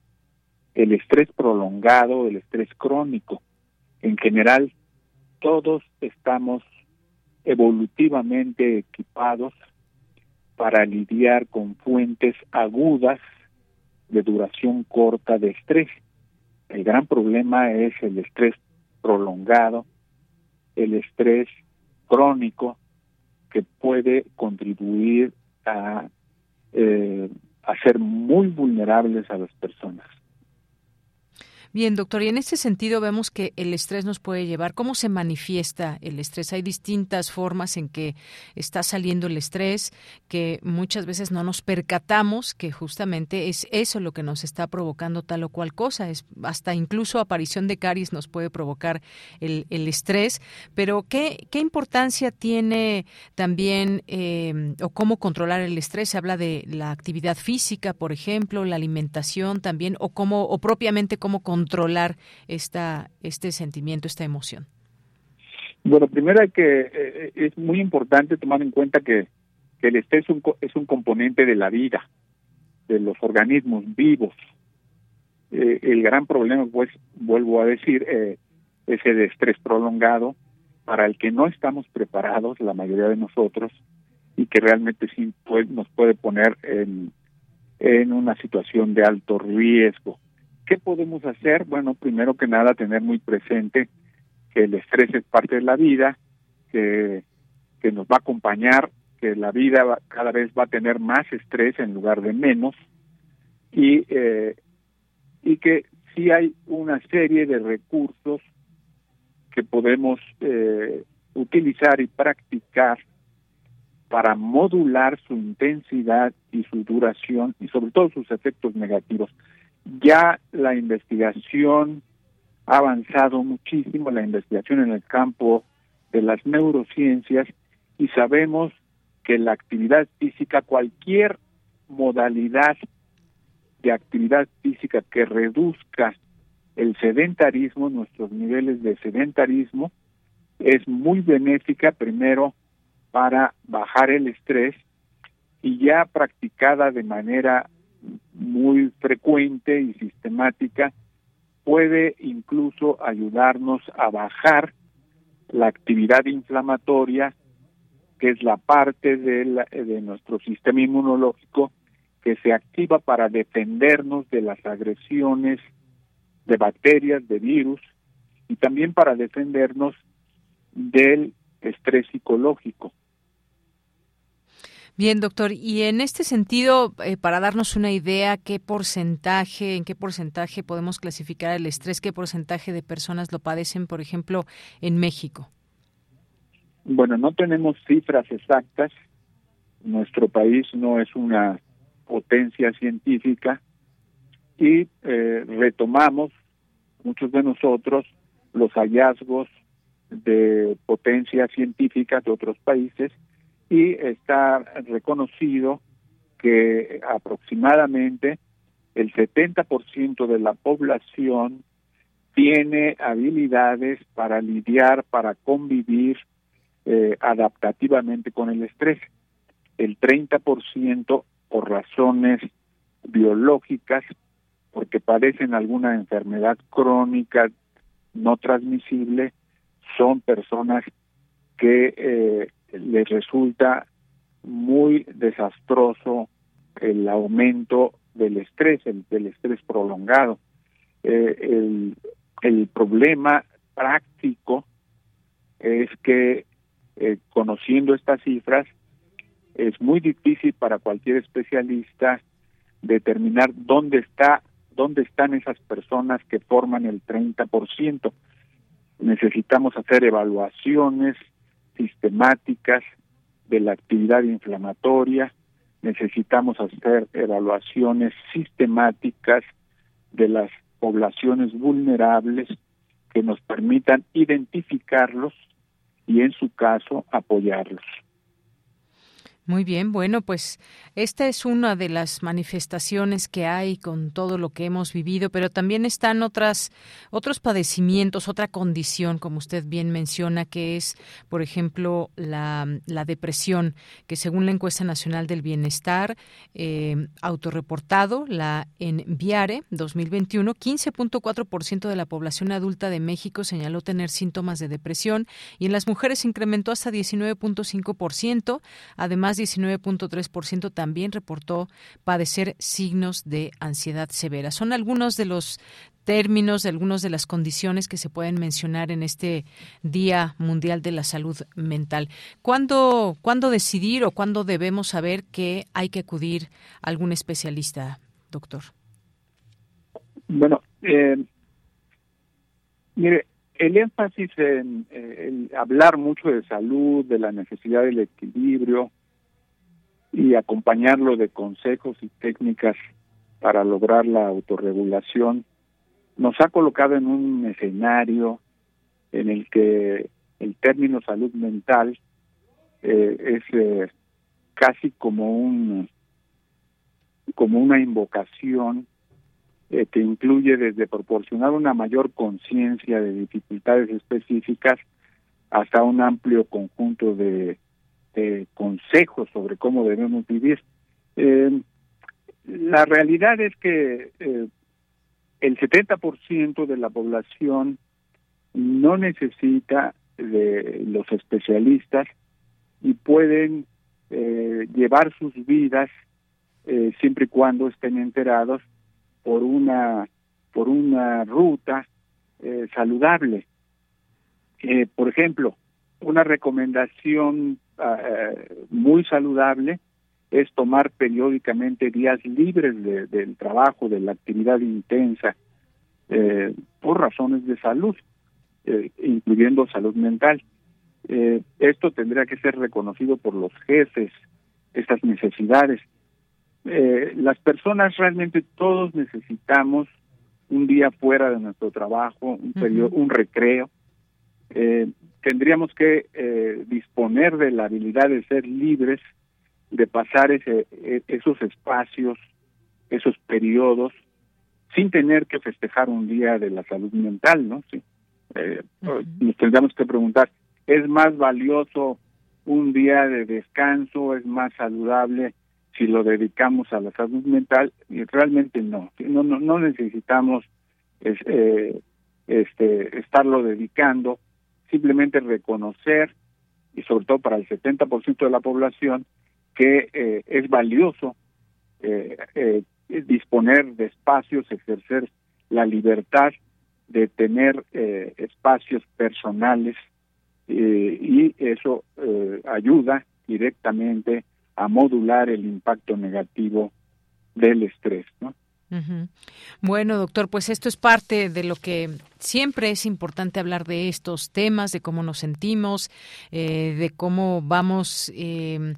el estrés prolongado, el estrés crónico. En general, todos estamos evolutivamente equipados para lidiar con fuentes agudas de duración corta de estrés. El gran problema es el estrés prolongado, el estrés crónico que puede contribuir a eh, ser muy vulnerables a las personas. Bien, doctor, y en ese sentido vemos que el estrés nos puede llevar. ¿Cómo se manifiesta el estrés? Hay distintas formas en que está saliendo el estrés, que muchas veces no nos percatamos que justamente es eso lo que nos está provocando tal o cual cosa. Es hasta incluso aparición de caries nos puede provocar el, estrés. Pero ¿qué, qué importancia tiene también eh, o cómo controlar el estrés? Se habla de la actividad física, por ejemplo, la alimentación también, o cómo o propiamente cómo controlar esta, este sentimiento, esta emoción? Bueno, primero que eh, es muy importante tomar en cuenta que, el estrés es un, es un componente de la vida, de los organismos vivos. Eh, el gran problema, pues, vuelvo a decir, eh, es el estrés prolongado para el que no estamos preparados, la mayoría de nosotros, y que realmente sí nos puede poner en, en una situación de alto riesgo. ¿Qué podemos hacer? Bueno, primero que nada, tener muy presente que el estrés es parte de la vida, que, que nos va a acompañar, que la vida cada vez va a tener más estrés en lugar de menos, y, eh, y que sí hay una serie de recursos que podemos eh, utilizar y practicar para modular su intensidad y su duración y sobre todo sus efectos negativos. Ya la investigación ha avanzado muchísimo, la investigación en el campo de las neurociencias y sabemos que la actividad física, cualquier modalidad de actividad física que reduzca el sedentarismo, nuestros niveles de sedentarismo, es muy benéfica primero para bajar el estrés y ya practicada de manera muy frecuente y sistemática puede incluso ayudarnos a bajar la actividad inflamatoria, que es la parte de, de nuestro sistema inmunológico que se activa para defendernos de las agresiones de bacterias, de virus, y también para defendernos del estrés psicológico. Bien, doctor. Y en este sentido, eh, para darnos una idea, ¿qué porcentaje, en qué porcentaje podemos clasificar el estrés? ¿Qué porcentaje de personas lo padecen, por ejemplo, en México? Bueno, no tenemos cifras exactas. Nuestro país no es una potencia científica y eh, retomamos muchos de nosotros los hallazgos de potencias científicas de otros países y está reconocido que aproximadamente el 70% de la población tiene habilidades para lidiar, para convivir eh, adaptativamente con el estrés. El 30% por razones biológicas, porque padecen alguna enfermedad crónica no transmisible, son personas que eh, les resulta muy desastroso el aumento del estrés, el, del estrés prolongado. Eh, el, problema práctico es que eh, conociendo estas cifras es muy difícil para cualquier especialista determinar dónde está dónde están esas personas que forman el 30%. Necesitamos hacer evaluaciones sistemáticas de la actividad inflamatoria, necesitamos hacer evaluaciones sistemáticas de las poblaciones vulnerables que nos permitan identificarlos y en su caso apoyarlos. Muy bien, bueno, pues esta es una de las manifestaciones que hay con todo lo que hemos vivido, pero también están otras otros padecimientos, otra condición, como usted bien menciona, que es, por ejemplo, la, la depresión, que según la encuesta nacional del bienestar eh, autorreportado, la Enviare 2021, 15.4% de la población adulta de México señaló tener síntomas de depresión y en las mujeres incrementó hasta 19.5%, además 19.3% también reportó padecer signos de ansiedad severa. Son algunos de los términos, de algunas de las condiciones que se pueden mencionar en este Día Mundial de la Salud Mental. ¿Cuándo, ¿cuándo decidir o cuándo debemos saber que hay que acudir a algún especialista, doctor? Bueno, eh, mire, el énfasis en, en, hablar mucho de salud, de la necesidad del equilibrio, y acompañarlo de consejos y técnicas para lograr la autorregulación, nos ha colocado en un escenario en el que el término salud mental eh, es eh, casi como un como una invocación eh, que incluye desde proporcionar una mayor conciencia de dificultades específicas hasta un amplio conjunto de, consejos sobre cómo debemos vivir. Eh, la realidad es que eh, el 70% de la población no necesita de los especialistas y pueden eh, llevar sus vidas siempre y cuando estén enterados por una por una ruta saludable. Por ejemplo, una recomendación ah, muy saludable es tomar periódicamente días libres del trabajo, de la actividad intensa, por razones de salud, incluyendo salud mental. esto tendría que ser reconocido por los jefes, estas necesidades. Eh, las personas realmente todos necesitamos un día fuera de nuestro trabajo, un periodo, un recreo. Eh, tendríamos que eh, disponer de la habilidad de ser libres, de pasar ese, e, esos espacios, esos periodos, sin tener que festejar un día de la salud mental, ¿no? Sí. Nos tendríamos que preguntar, ¿es más valioso un día de descanso? ¿Es más saludable si lo dedicamos a la salud mental y realmente no no no, no necesitamos eh, este estarlo dedicando simplemente reconocer y sobre todo para el 70% de la población que eh, es valioso eh, disponer de espacios ejercer la libertad de tener espacios personales y eso ayuda directamente a modular el impacto negativo del estrés, ¿no? Bueno, doctor, pues esto es parte de lo que siempre es importante hablar de estos temas, de cómo nos sentimos, eh, de cómo vamos eh,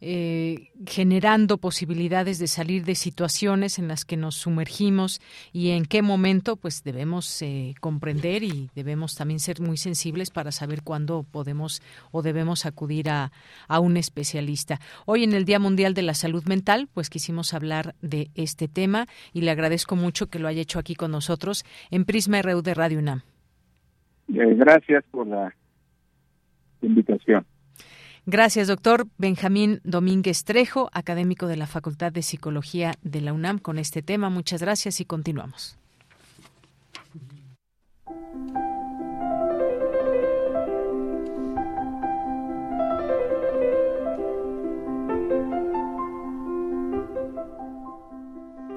eh, generando posibilidades de salir de situaciones en las que nos sumergimos y en qué momento pues debemos eh, comprender y debemos también ser muy sensibles para saber cuándo podemos o debemos acudir a, a un especialista. Hoy en el Día Mundial de la Salud Mental pues quisimos hablar de este tema y le agradezco mucho que lo haya hecho aquí con nosotros en Prisma RU de Radio UNAM. Eh, gracias por la invitación. Gracias, doctor Benjamín Domínguez Trejo, académico de la Facultad de Psicología de la UNAM, con este tema. Muchas gracias y continuamos.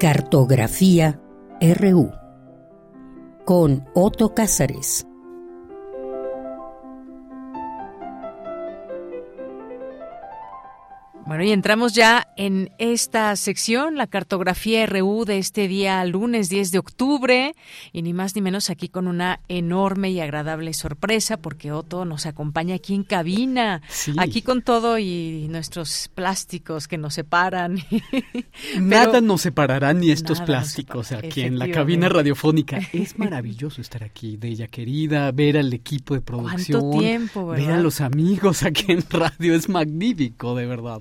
Cartografía RU con Otto Cázares. Bueno, y entramos ya en esta sección, la cartografía RU de este día lunes 10 de octubre, y ni más ni menos aquí con una enorme y agradable sorpresa, porque Otto nos acompaña aquí en cabina, aquí con todo y nuestros plásticos que nos separan. (laughs) nada nos separará ni estos plásticos aquí en la cabina radiofónica. Es (laughs) maravilloso estar aquí, de ella querida, ver al equipo de producción, tiempo, ver a los amigos aquí en radio, es magnífico, de verdad.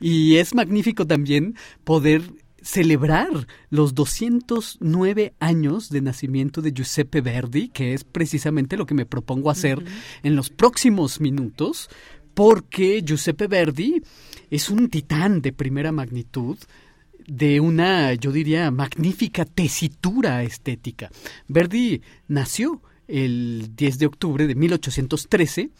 Y es magnífico también poder celebrar los 209 años de nacimiento de Giuseppe Verdi, que es precisamente lo que me propongo hacer en los próximos minutos, porque Giuseppe Verdi es un titán de primera magnitud de una, yo diría, magnífica tesitura estética. Verdi nació el 10 de octubre de 1813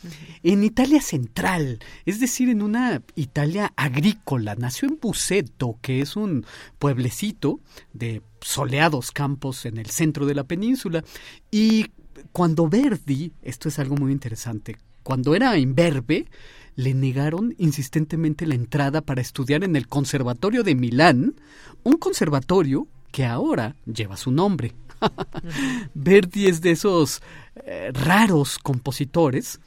en Italia central, es decir, en una Italia agrícola. Nació en Buceto, que es un pueblecito de soleados campos en el centro de la península. Y cuando Verdi, esto es algo muy interesante, cuando era imberbe, le negaron insistentemente la entrada para estudiar en el Conservatorio de Milán, un conservatorio que ahora lleva su nombre. (laughs) Verdi es de esos eh, raros compositores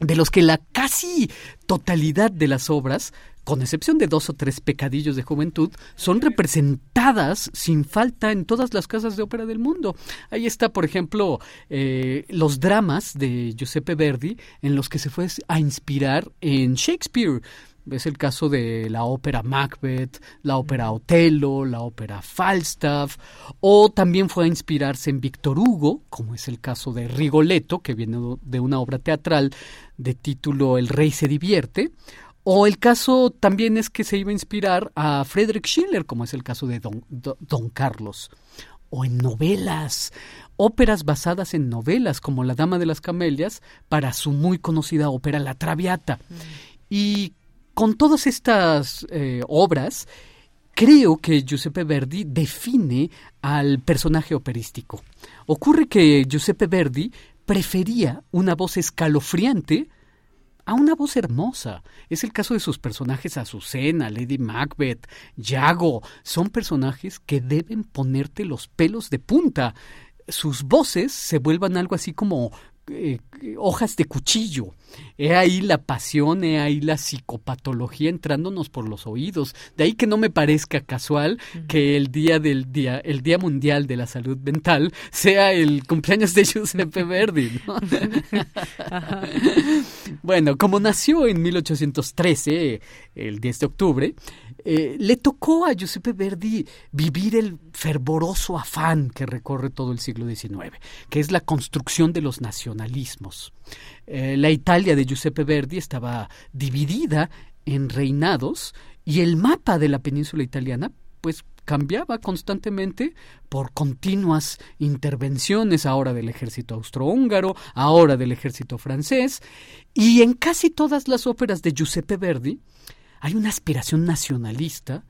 de los que la casi totalidad de las obras, con excepción de dos o tres pecadillos de juventud, son representadas sin falta en todas las casas de ópera del mundo. Ahí está, por ejemplo, eh, los dramas de Giuseppe Verdi, en los que se fue a inspirar en Shakespeare Es el caso de la ópera Macbeth, la ópera Otelo, la ópera Falstaff, o también fue a inspirarse en Víctor Hugo, como es el caso de Rigoletto, que viene de una obra teatral de título El rey se divierte, o el caso también es que se iba a inspirar a Friedrich Schiller, como es el caso de Don, Don Carlos, o en novelas, óperas basadas en novelas como La Dama de las Camelias para su muy conocida ópera La Traviata. Mm. Y con todas estas eh, obras, creo que Giuseppe Verdi define al personaje operístico. Ocurre que Giuseppe Verdi prefería una voz escalofriante a una voz hermosa. Es el caso de sus personajes Azucena, Lady Macbeth, Yago. Son personajes que deben ponerte los pelos de punta. Sus voces se vuelvan algo así como eh, hojas de cuchillo. He ahí la pasión, he ahí la psicopatología entrándonos por los oídos. De ahí que no me parezca casual que el día del día, el Día Mundial de la Salud Mental, sea el cumpleaños de Giuseppe (laughs) Verdi. bueno, como nació en 1813, el 10 de octubre, eh, le tocó a Giuseppe Verdi vivir el fervoroso afán que recorre todo el siglo XIX, que es la construcción de los nacionalismos. Eh, la Italia de Giuseppe Verdi estaba dividida en reinados y el mapa de la península italiana pues cambiaba constantemente por continuas intervenciones ahora del ejército austrohúngaro, ahora del ejército francés, y en casi todas las óperas de Giuseppe Verdi hay una aspiración nacionalista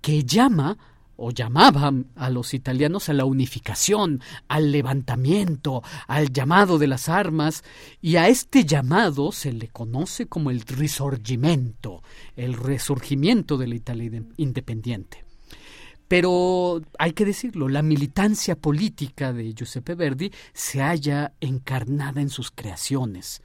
que llama o llamaba a los italianos a la unificación, al levantamiento, al llamado de las armas, y a este llamado se le conoce como el risorgimento, el resurgimiento de la Italia independiente. Pero hay que decirlo, la militancia política de Giuseppe Verdi se halla encarnada en sus creaciones.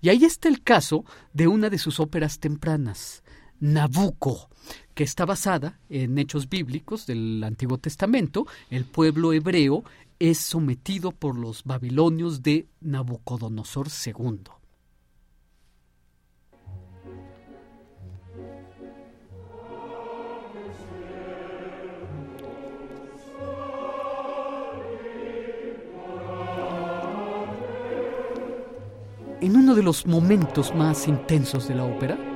Y ahí está el caso de una de sus óperas tempranas, Nabucco, que está basada en hechos bíblicos del Antiguo Testamento. El pueblo hebreo es sometido por los babilonios de Nabucodonosor II. En uno de los momentos más intensos de la ópera,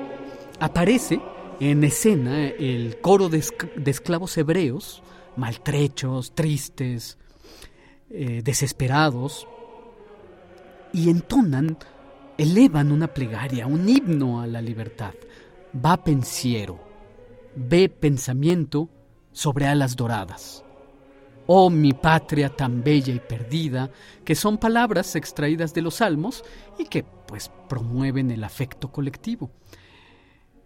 aparece en escena el coro de, esclavos hebreos, maltrechos, tristes, eh, desesperados, y entonan, elevan una plegaria, un himno a la libertad. Va pensiero, ve pensamiento sobre alas doradas. Oh mi patria tan bella y perdida, que son palabras extraídas de los salmos y que pues promueven el afecto colectivo.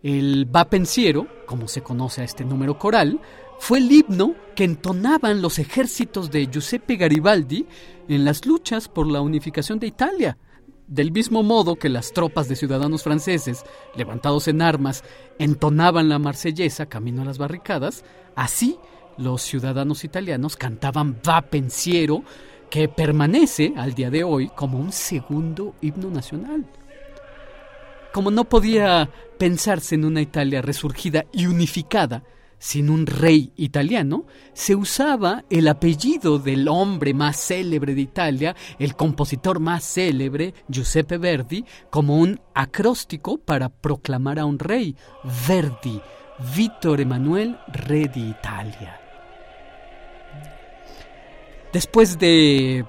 El va pensiero, como se conoce a este número coral, fue el himno que entonaban los ejércitos de Giuseppe Garibaldi en las luchas por la unificación de Italia. Del mismo modo que las tropas de ciudadanos franceses, levantados en armas, entonaban la marsellesa camino a las barricadas, así los ciudadanos italianos cantaban Va pensiero, que permanece al día de hoy como un segundo himno nacional como no podía pensarse en una Italia resurgida y unificada sin un rey italiano, se usaba el apellido del hombre más célebre de Italia, el compositor más célebre, Giuseppe Verdi, como un acróstico para proclamar a un rey, Verdi, Vittor Emanuel, rey de Italia. Después de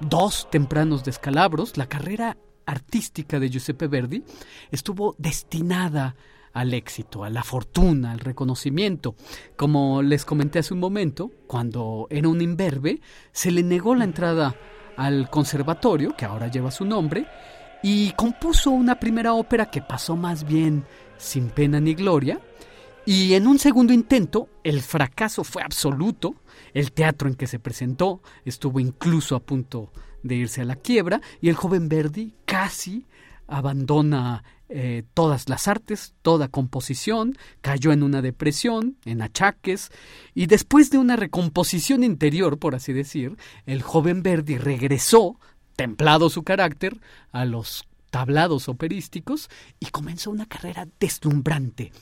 dos tempranos descalabros, la carrera artística de Giuseppe Verdi estuvo destinada al éxito, a la fortuna, al reconocimiento. Como les comenté hace un momento, cuando era un imberbe, se le negó la entrada al conservatorio, que ahora lleva su nombre, y compuso una primera ópera que pasó más bien sin pena ni gloria, y en un segundo intento el fracaso fue absoluto, el teatro en que se presentó estuvo incluso a punto de irse a la quiebra y el joven Verdi casi abandona eh, todas las artes, toda composición, cayó en una depresión, en achaques, y después de una recomposición interior, por así decir, el joven Verdi regresó, templado su carácter, a los tablados operísticos y comenzó una carrera deslumbrante.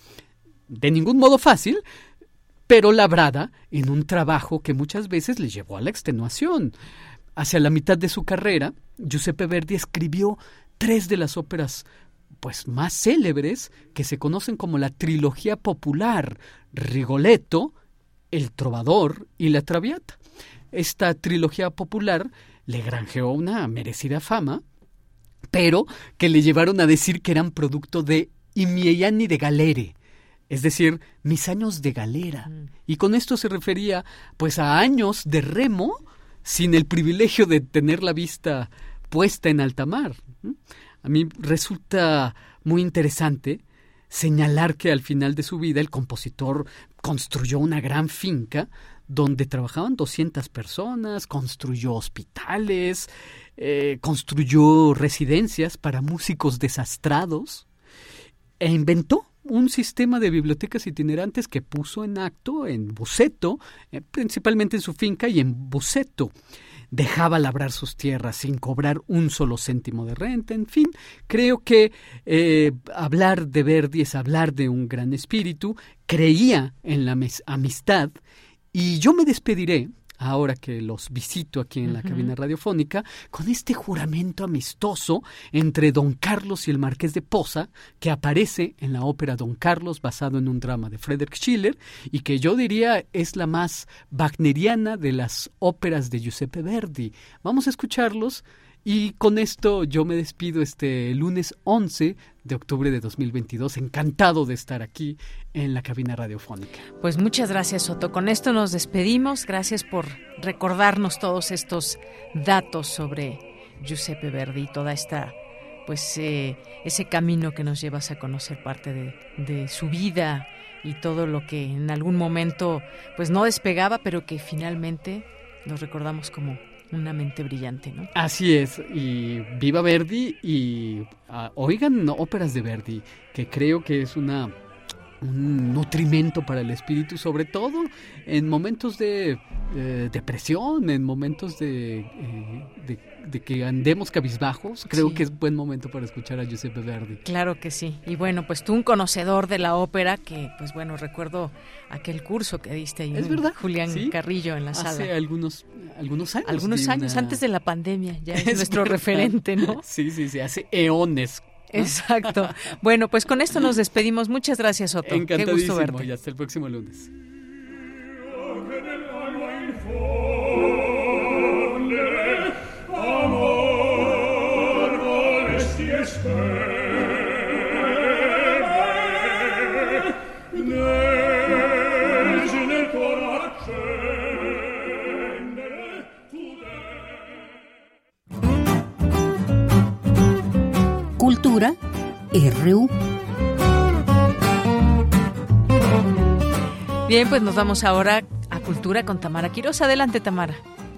De ningún modo fácil, pero labrada en un trabajo que muchas veces le llevó a la extenuación. Hacia la mitad de su carrera, Giuseppe Verdi escribió tres de las óperas pues más célebres que se conocen como la trilogía popular Rigoletto, El Trovador y La Traviata. Esta trilogía popular le granjeó una merecida fama, pero que le llevaron a decir que eran producto de I miei anni de galere, es decir, mis años de galera. Y con esto se refería pues a años de remo sin el privilegio de tener la vista puesta en alta mar. A mí resulta muy interesante señalar que al final de su vida el compositor construyó una gran finca donde trabajaban 200 personas, construyó hospitales, eh, construyó residencias para músicos desastrados e inventó un sistema de bibliotecas itinerantes que puso en acto en Buceto, eh, principalmente en su finca y en Buceto. Dejaba labrar sus tierras sin cobrar un solo céntimo de renta, en fin, creo que eh, hablar de Verdi es hablar de un gran espíritu, creía en la amistad. Y yo me despediré ahora que los visito aquí en la cabina radiofónica, con este juramento amistoso entre Don Carlos y el Marqués de Poza, que aparece en la ópera Don Carlos, basado en un drama de Friedrich Schiller, y que yo diría es la más wagneriana de las óperas de Giuseppe Verdi. Vamos a escucharlos y con esto yo me despido este lunes 11 de octubre de 2022. Encantado de estar aquí en la cabina radiofónica. Pues muchas gracias, Soto. Con esto nos despedimos. Gracias por recordarnos todos estos datos sobre Giuseppe Verdi, toda esta pues eh, ese camino que nos llevas a conocer parte de, de su vida y todo lo que en algún momento pues no despegaba, pero que finalmente nos recordamos como una mente brillante, ¿no? Así es, y viva Verdi y uh, oigan óperas de Verdi, que creo que es una un nutrimento para el espíritu, sobre todo en momentos de eh, depresión, en momentos de, eh, de, que andemos cabizbajos. Creo que es buen momento para escuchar a Giuseppe Verdi. Claro que sí. Y bueno, pues tú un conocedor de la ópera, que pues bueno, recuerdo aquel curso que diste ahí. Es verdad. Julián Carrillo en la sala. Hace algunos, algunos años. Algunos años, antes de la pandemia, ya es, (laughs) nuestro referente, ¿no? (laughs) Sí, sí, sí, hace eones Exacto. Bueno, pues con esto nos despedimos. Muchas gracias, Otto. Qué gusto verte. Y hasta el próximo lunes. Cultura RU. Bien, pues nos vamos ahora a Cultura con Tamara Quiroz. Adelante, Tamara.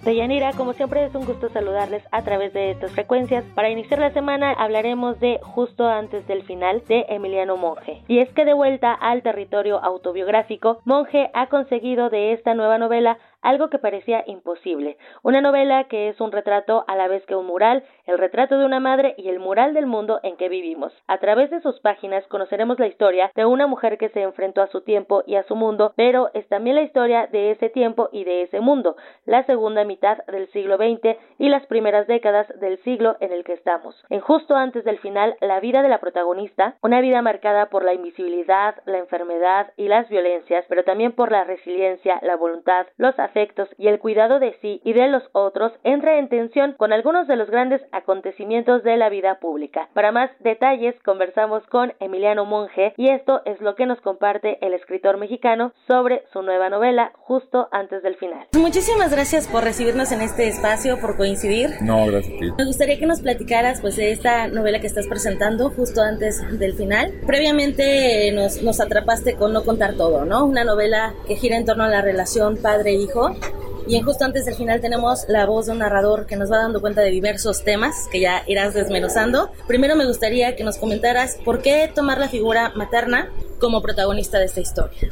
Deyanira, como siempre es un gusto saludarles a través de estas frecuencias. Para iniciar la semana hablaremos de Justo antes del final de Emiliano Monge. Y es que de vuelta al territorio autobiográfico, Monge ha conseguido de esta nueva novela algo que parecía imposible. Una novela que es un retrato a la vez que un mural, el retrato de una madre y el mural del mundo en que vivimos. A través de sus páginas conoceremos la historia de una mujer que se enfrentó a su tiempo y a su mundo, pero es también la historia de ese tiempo y de ese mundo, la segunda mitad del siglo XX y las primeras décadas del siglo en el que estamos. En justo antes del final, la vida de la protagonista, una vida marcada por la invisibilidad, la enfermedad y las violencias, pero también por la resiliencia, la voluntad, los afectos y el cuidado de sí y de los otros entra en tensión con algunos de los grandes acontecimientos de la vida pública. Para más detalles conversamos con Emiliano Monge y esto es lo que nos comparte el escritor mexicano sobre su nueva novela justo antes del final. Muchísimas gracias por recibirnos en este espacio, por coincidir. No, gracias a ti. Me gustaría que nos platicaras pues de esta novela que estás presentando justo antes del final. Previamente nos, nos atrapaste con No contar todo, ¿no? Una novela que gira en torno a la relación padre-hijo y en justo antes del final tenemos la voz de un narrador que nos va dando cuenta de diversos temas que ya irás desmenuzando. Primero me gustaría que nos comentaras por qué tomar la figura materna como protagonista de esta historia.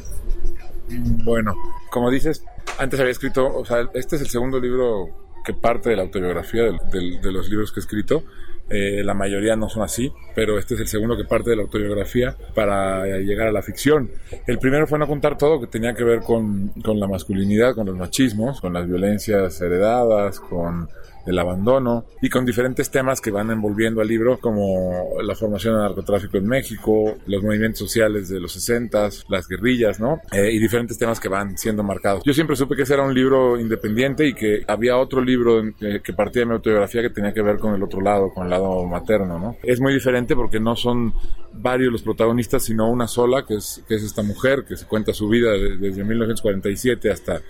Bueno, como dices, antes había escrito, o sea, este es el segundo libro que parte de la autobiografía de, los libros que he escrito eh, la mayoría no son así, pero este es el segundo que parte de la autobiografía para llegar a la ficción. El primero fue no contar todo, que tenía que ver con, con la masculinidad, con los machismos, con las violencias heredadas, con el abandono y con diferentes temas que van envolviendo al libro como la formación del narcotráfico en México, los movimientos sociales de los 60, las guerrillas, ¿no? Eh, y diferentes temas que van siendo marcados. Yo siempre supe que ese era un libro independiente y que había otro libro eh, que partía de mi autobiografía que tenía que ver con el otro lado, con el lado materno, ¿no? Es muy diferente porque no son varios los protagonistas, sino una sola, que es, que es esta mujer que se cuenta su vida desde 1947 hasta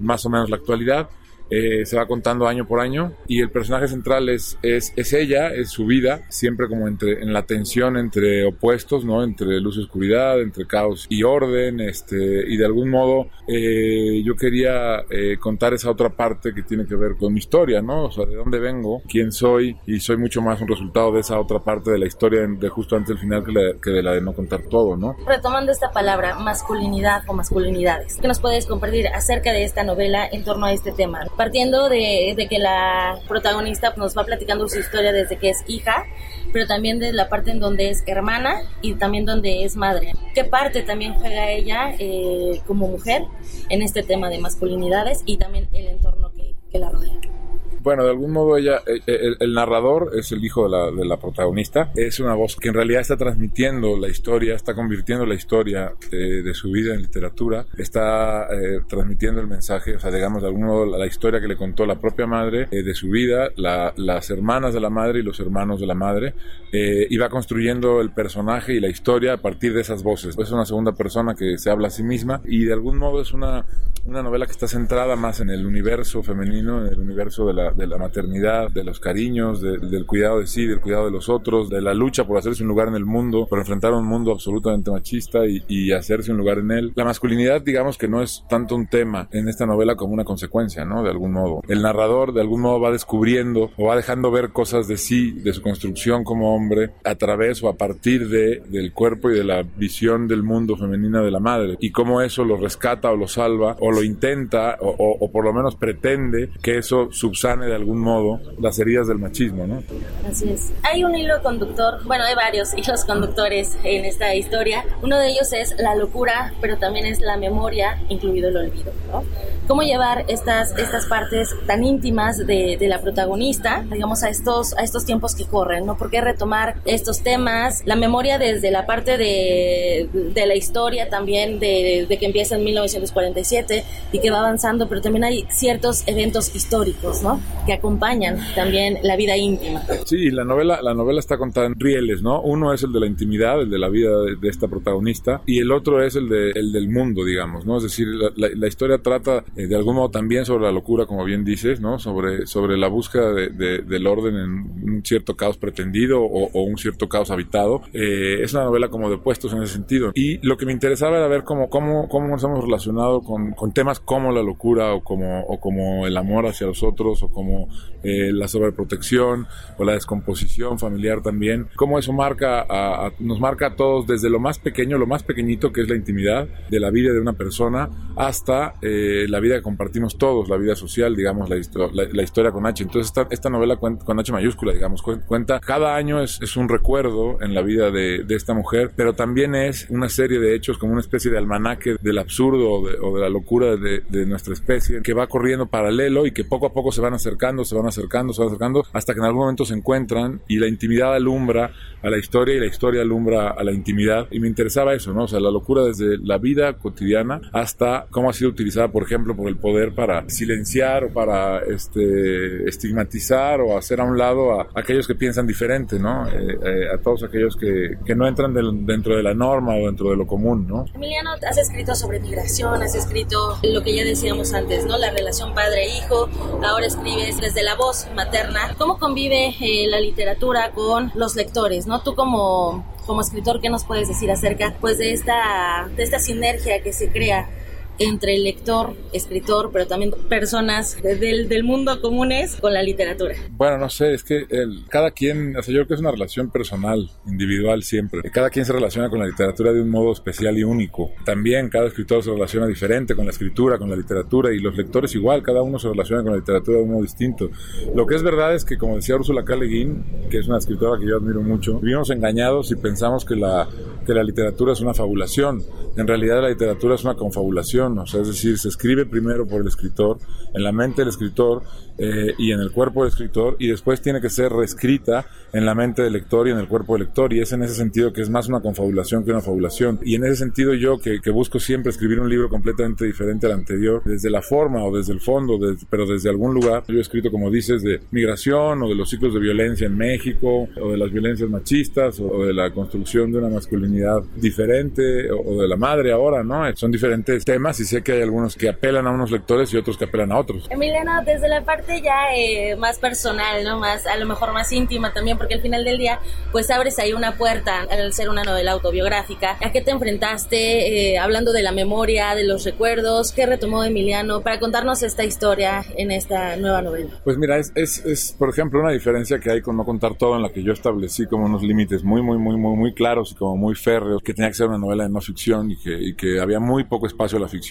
más o menos la actualidad eh, se va contando año por año y el personaje central es, es, es, ella, es su vida, siempre como entre, en la tensión entre opuestos, ¿no? Entre luz y oscuridad, entre caos y orden, este, y de algún modo eh, yo quería eh, contar esa otra parte que tiene que ver con mi historia, ¿no? O sea, de dónde vengo, quién soy y soy mucho más un resultado de esa otra parte de la historia de justo antes del final que, que de la de no contar todo, ¿no? Retomando esta palabra, masculinidad o masculinidades, ¿qué nos puedes compartir acerca de esta novela en torno a este tema? Partiendo de, que la protagonista nos va platicando su historia desde que es hija, pero también de la parte en donde es hermana y también donde es madre. ¿Qué parte también juega ella eh, como mujer en este tema de masculinidades y también el entorno que, que la rodea? Bueno, de algún modo ella, eh, eh, el, narrador es el hijo de la, de la, protagonista, es una voz que en realidad está transmitiendo la historia, está convirtiendo la historia de, su vida en literatura, está eh, transmitiendo el mensaje, o sea, digamos de algún modo la, historia que le contó la propia madre de su vida, las hermanas de la madre y los hermanos de la madre, y va construyendo el personaje y la historia a partir de esas voces. Es una segunda persona que se habla a sí misma y de algún modo es una, una novela que está centrada más en el universo femenino, en el universo de la, de la maternidad, de los cariños, del cuidado de sí, del cuidado de los otros, de la lucha por hacerse un lugar en el mundo, por enfrentar un mundo absolutamente machista y, hacerse un lugar en él. La masculinidad, digamos que no es tanto un tema en esta novela como una consecuencia, ¿no? De algún modo. El narrador, de algún modo, va descubriendo o va dejando ver cosas de sí, de su construcción como hombre, a través o a partir de, del cuerpo y de la visión del mundo femenina de la madre. Y cómo eso lo rescata o lo salva o lo intenta o, o por lo menos pretende que eso subsane de algún modo las heridas del machismo, ¿no? Así es. Hay un hilo conductor, bueno, hay varios (laughs) hilos conductores en esta historia. Uno de ellos es la locura, pero también es la memoria, incluido el olvido, ¿no? Cómo llevar estas, estas partes tan íntimas de, de la protagonista, digamos, a estos, a estos tiempos que corren, ¿no? ¿Por qué retomar estos temas? La memoria desde la parte de, de la historia también, de, de que empieza en 1947 y que va avanzando, pero también hay ciertos eventos históricos, ¿no? Que acompañan también la vida íntima. Sí, la novela, la novela está contada en rieles, ¿no? Uno es el de la intimidad, el de la vida de, esta protagonista, y el otro es el, de, el del mundo, digamos, ¿no? Es decir, la, historia trata eh, de algún modo también sobre la locura, como bien dices, ¿no? Sobre, sobre la búsqueda de, del orden en un cierto caos pretendido o, un cierto caos habitado. Eh, es una novela como de puestos en ese sentido. Y lo que me interesaba era ver cómo, cómo, cómo nos hemos relacionado con, con temas como la locura o como, o como el amor hacia los otros o como eh, la sobreprotección o la descomposición familiar también, cómo eso marca a, nos marca a todos desde lo más pequeño, lo más pequeñito que es la intimidad de la vida de una persona hasta eh, la vida que compartimos todos, la vida social, digamos, la, la, historia con H. Entonces esta, esta novela con H mayúscula, digamos, cuenta, cada año es, es un recuerdo en la vida de, de, esta mujer, pero también es una serie de hechos como una especie de almanaque del absurdo o de, o de la locura de, de nuestra especie que va corriendo paralelo y que poco a poco se van acercando se van acercando, se van acercando, hasta que en algún momento se encuentran y la intimidad alumbra a la historia y la historia alumbra a la intimidad. Y me interesaba eso, ¿no? O sea, la locura desde la vida cotidiana hasta cómo ha sido utilizada, por ejemplo, por el poder para silenciar o para este, estigmatizar o hacer a un lado a, aquellos que piensan diferente, ¿no? Eh, eh, a todos aquellos que, que no entran dentro de la norma o dentro de lo común, ¿no? Emiliano, has escrito sobre migración, has escrito lo que ya decíamos antes, ¿no? La relación padre-hijo, ahora escribes desde la voz materna. ¿Cómo convive eh, la literatura con los lectores? ¿no? Tú como, como escritor, ¿qué nos puedes decir acerca pues, de, esta, de esta sinergia que se crea entre el lector, escritor, pero también personas del, del mundo comunes con la literatura? Bueno, no sé, es que el, cada quien, o sea, yo creo que es una relación personal, individual siempre. Cada quien se relaciona con la literatura de un modo especial y único. También cada escritor se relaciona diferente con la escritura, con la literatura y los lectores igual, cada uno se relaciona con la literatura de un modo distinto. Lo que es verdad es que, como decía Ursula K. Le Guin, que es una escritora que yo admiro mucho, vivimos engañados y pensamos que la, que la literatura es una fabulación. En realidad la literatura es una confabulación, o sea, es decir, se escribe primero por el escritor, en la mente del escritor eh, y en el cuerpo del escritor, y después tiene que ser reescrita en la mente del lector y en el cuerpo del lector, y es en ese sentido que es más una confabulación que una fabulación. Y en ese sentido yo, que, que busco siempre escribir un libro completamente diferente al anterior, desde la forma o desde el fondo, pero desde algún lugar, yo he escrito, como dices, de migración o de los ciclos de violencia en México, o de las violencias machistas, o de la construcción de una masculinidad diferente, o, de la madre ahora, ¿no? Son diferentes temas y sé que hay algunos que apelan a unos lectores y otros que apelan a otros. Emiliano, desde la parte ya eh, más personal, ¿no? Más, a lo mejor más íntima también, porque al final del día, pues abres ahí una puerta al ser una novela autobiográfica. ¿A qué te enfrentaste eh, hablando de la memoria, de los recuerdos? ¿Qué retomó Emiliano para contarnos esta historia en esta nueva novela? Pues mira, es, es, es por ejemplo, una diferencia que hay con no contar todo en la que yo establecí como unos límites muy, muy, muy, muy, muy claros y como muy férreos, que tenía que ser una novela de no ficción y que, y que había muy poco espacio a la ficción,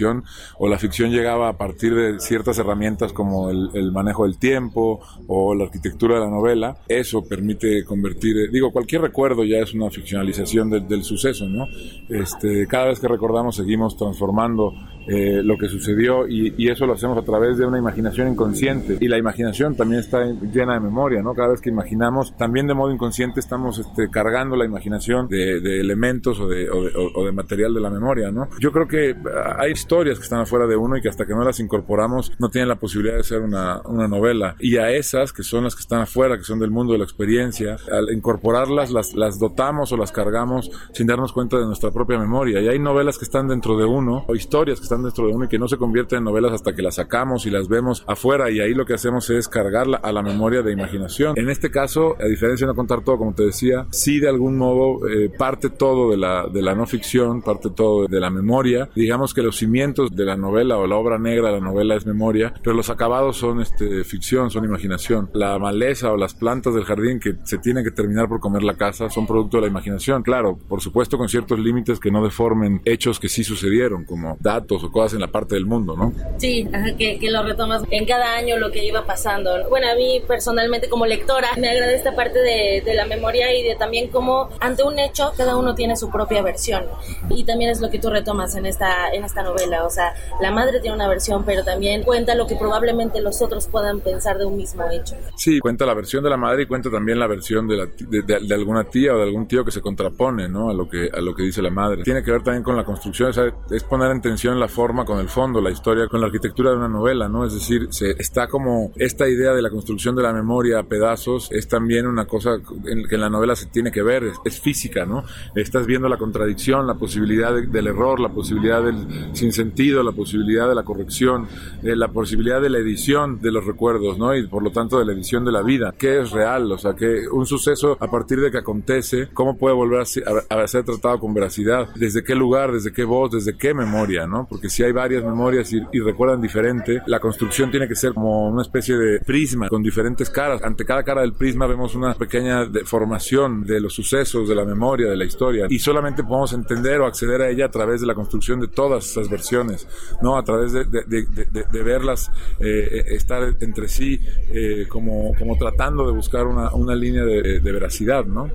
o la ficción llegaba a partir de ciertas herramientas como el, el manejo del tiempo o la arquitectura de la novela. Eso permite convertir, eh, digo, cualquier recuerdo ya es una ficcionalización del, del suceso, ¿no? Este, cada vez que recordamos seguimos transformando eh, lo que sucedió y, y, eso lo hacemos a través de una imaginación inconsciente y la imaginación también está llena de memoria, ¿no? Cada vez que imaginamos, también de modo inconsciente estamos este, cargando la imaginación de, de elementos o de, o de, o de, material de la memoria, ¿no? Yo creo que hay historias que están afuera de uno y que hasta que no las incorporamos no tienen la posibilidad de ser una, una novela y a esas que son las que están afuera, que son del mundo de la experiencia, al incorporarlas las, las dotamos o las cargamos sin darnos cuenta de nuestra propia memoria y hay novelas que están dentro de uno o historias que están dentro de uno y que no se convierten en novelas hasta que las sacamos y las vemos afuera y ahí lo que hacemos es cargarla a la memoria de imaginación. En este caso, a diferencia de no contar todo, como te decía, sí de algún modo eh, parte todo de la, de la no ficción, parte todo de la memoria. Digamos que los de la novela o la obra negra la novela es memoria, pero los acabados son este, ficción, son imaginación. La maleza o las plantas del jardín que se tienen que terminar por comer la casa son producto de la imaginación. Claro, por supuesto con ciertos límites que no deformen hechos que sí sucedieron, como datos o cosas en la parte del mundo, ¿no? Sí, que, que, lo retomas en cada año lo que iba pasando. Bueno, a mí personalmente como lectora me agrada esta parte de, de, la memoria y de también cómo ante un hecho cada uno tiene su propia versión. Y también es lo que tú retomas en esta, en esta novela. O sea, la madre tiene una versión, pero también cuenta lo que probablemente los otros puedan pensar de un mismo hecho. Sí, cuenta la versión de la madre y cuenta también la versión de, la, de, de, de alguna tía o de algún tío que se contrapone, ¿no? A lo que, a lo que dice la madre. Tiene que ver también con la construcción, es poner en tensión la forma con el fondo, la historia con la arquitectura de una novela, ¿no? Es decir, se, está como esta idea de la construcción de la memoria a pedazos es también una cosa en que en la novela se tiene que ver, es, es física, ¿no? Estás viendo la contradicción, la posibilidad de, del error, la posibilidad del sinsentido, la posibilidad de la corrección, eh, la posibilidad de la edición de los recuerdos, ¿no? Y por lo tanto de la edición de la vida, ¿qué es real? O sea, que un suceso a partir de que acontece, ¿cómo puede volver a ser tratado con veracidad? ¿Desde qué lugar? ¿Desde qué voz? ¿Desde qué memoria? ¿no? Porque si hay varias memorias y, y, recuerdan diferente, la construcción tiene que ser como una especie de prisma con diferentes caras. Ante cada cara del prisma vemos una pequeña deformación de los sucesos, de la memoria, de la historia. Y solamente podemos entender o acceder a ella a través de la construcción de todas esas versiones, ¿no? A través de, de, de, de verlas eh, estar entre sí eh, como, como tratando de buscar una, una línea de, veracidad, ¿no?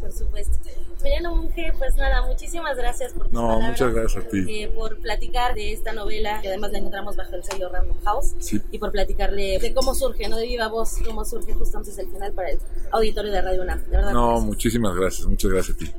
Por supuesto. Emiliano Monge, pues nada, muchísimas gracias por No, palabras, muchas gracias a ti. Eh, por platicar de esta novela, que además la encontramos bajo el sello Random House, sí. y por platicarle de cómo surge, ¿no? De viva voz, cómo surge justo antes del final para el auditorio de Radio UNAM. De verdad, no, gracias. muchísimas gracias, muchas gracias a ti.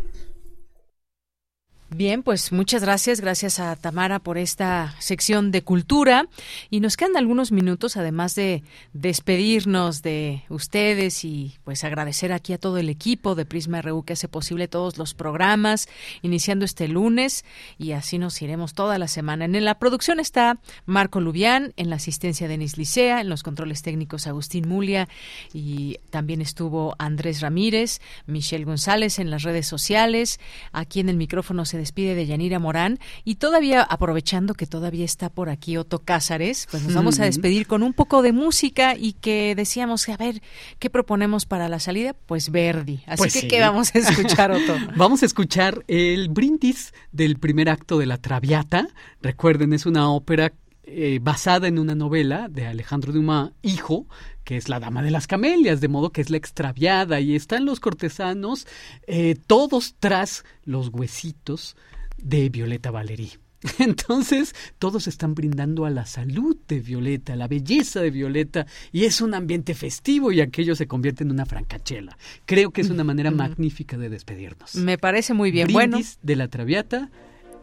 Bien, pues muchas gracias, gracias a Tamara por esta sección de cultura. Y nos quedan algunos minutos además de despedirnos de ustedes y pues agradecer aquí a todo el equipo de Prisma RU que hace posible todos los programas iniciando este lunes. Y así nos iremos toda la semana. En la producción está Marco Lubián, en la asistencia Denis Licea, en los controles técnicos Agustín Mulia y también estuvo Andrés Ramírez, Michelle González en las redes sociales, aquí en el micrófono se se despide de Yanira Morán y todavía aprovechando que todavía está por aquí Otto Cázares, pues nos vamos a despedir con un poco de música y que decíamos, a ver, ¿qué proponemos para la salida? Pues Verdi. Así Pues que, sí. ¿qué vamos a escuchar, Otto? (laughs) Vamos a escuchar el brindis del primer acto de La Traviata. Recuerden, es una ópera eh, basada en una novela de Alejandro Dumas, hijo, que es la Dama de las Camelias, de modo que es la extraviada y están los cortesanos eh, todos tras los huesitos de Violeta Valerí. (laughs) Entonces, todos están brindando a la salud de Violeta, a la belleza de Violeta, y es un ambiente festivo y aquello se convierte en una francachela. Creo que es una manera magnífica de despedirnos. Me parece muy bien. Brindis de la Traviata,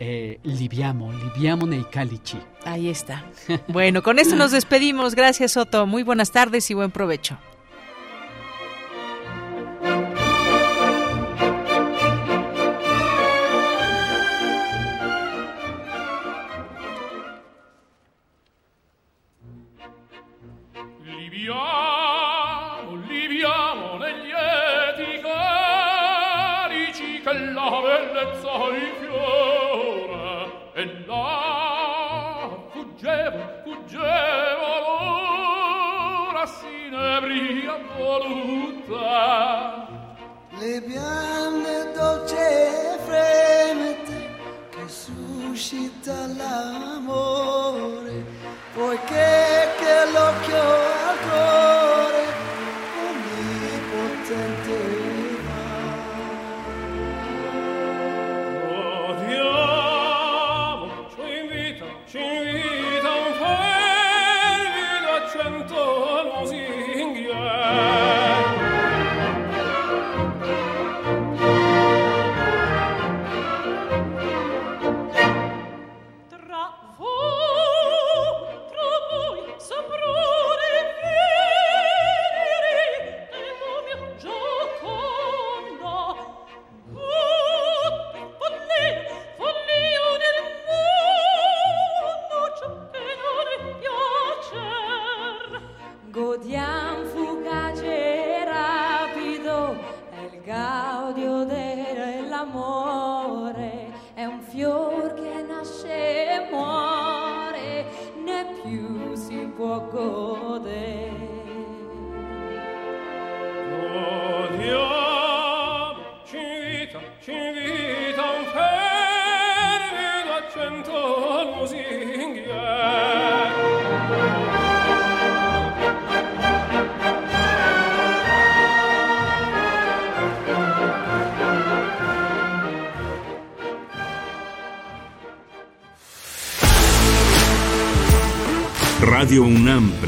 eh, Liviamo, Liviamo nei calici. Ahí está. Bueno, con esto nos despedimos. Gracias, Otto. Muy buenas tardes y buen provecho. Liviamo, liviamo negli che la bellezza l'ora sinebria voluta. Le piante dolce fremete che suscita l'amore, poiché che l'occhio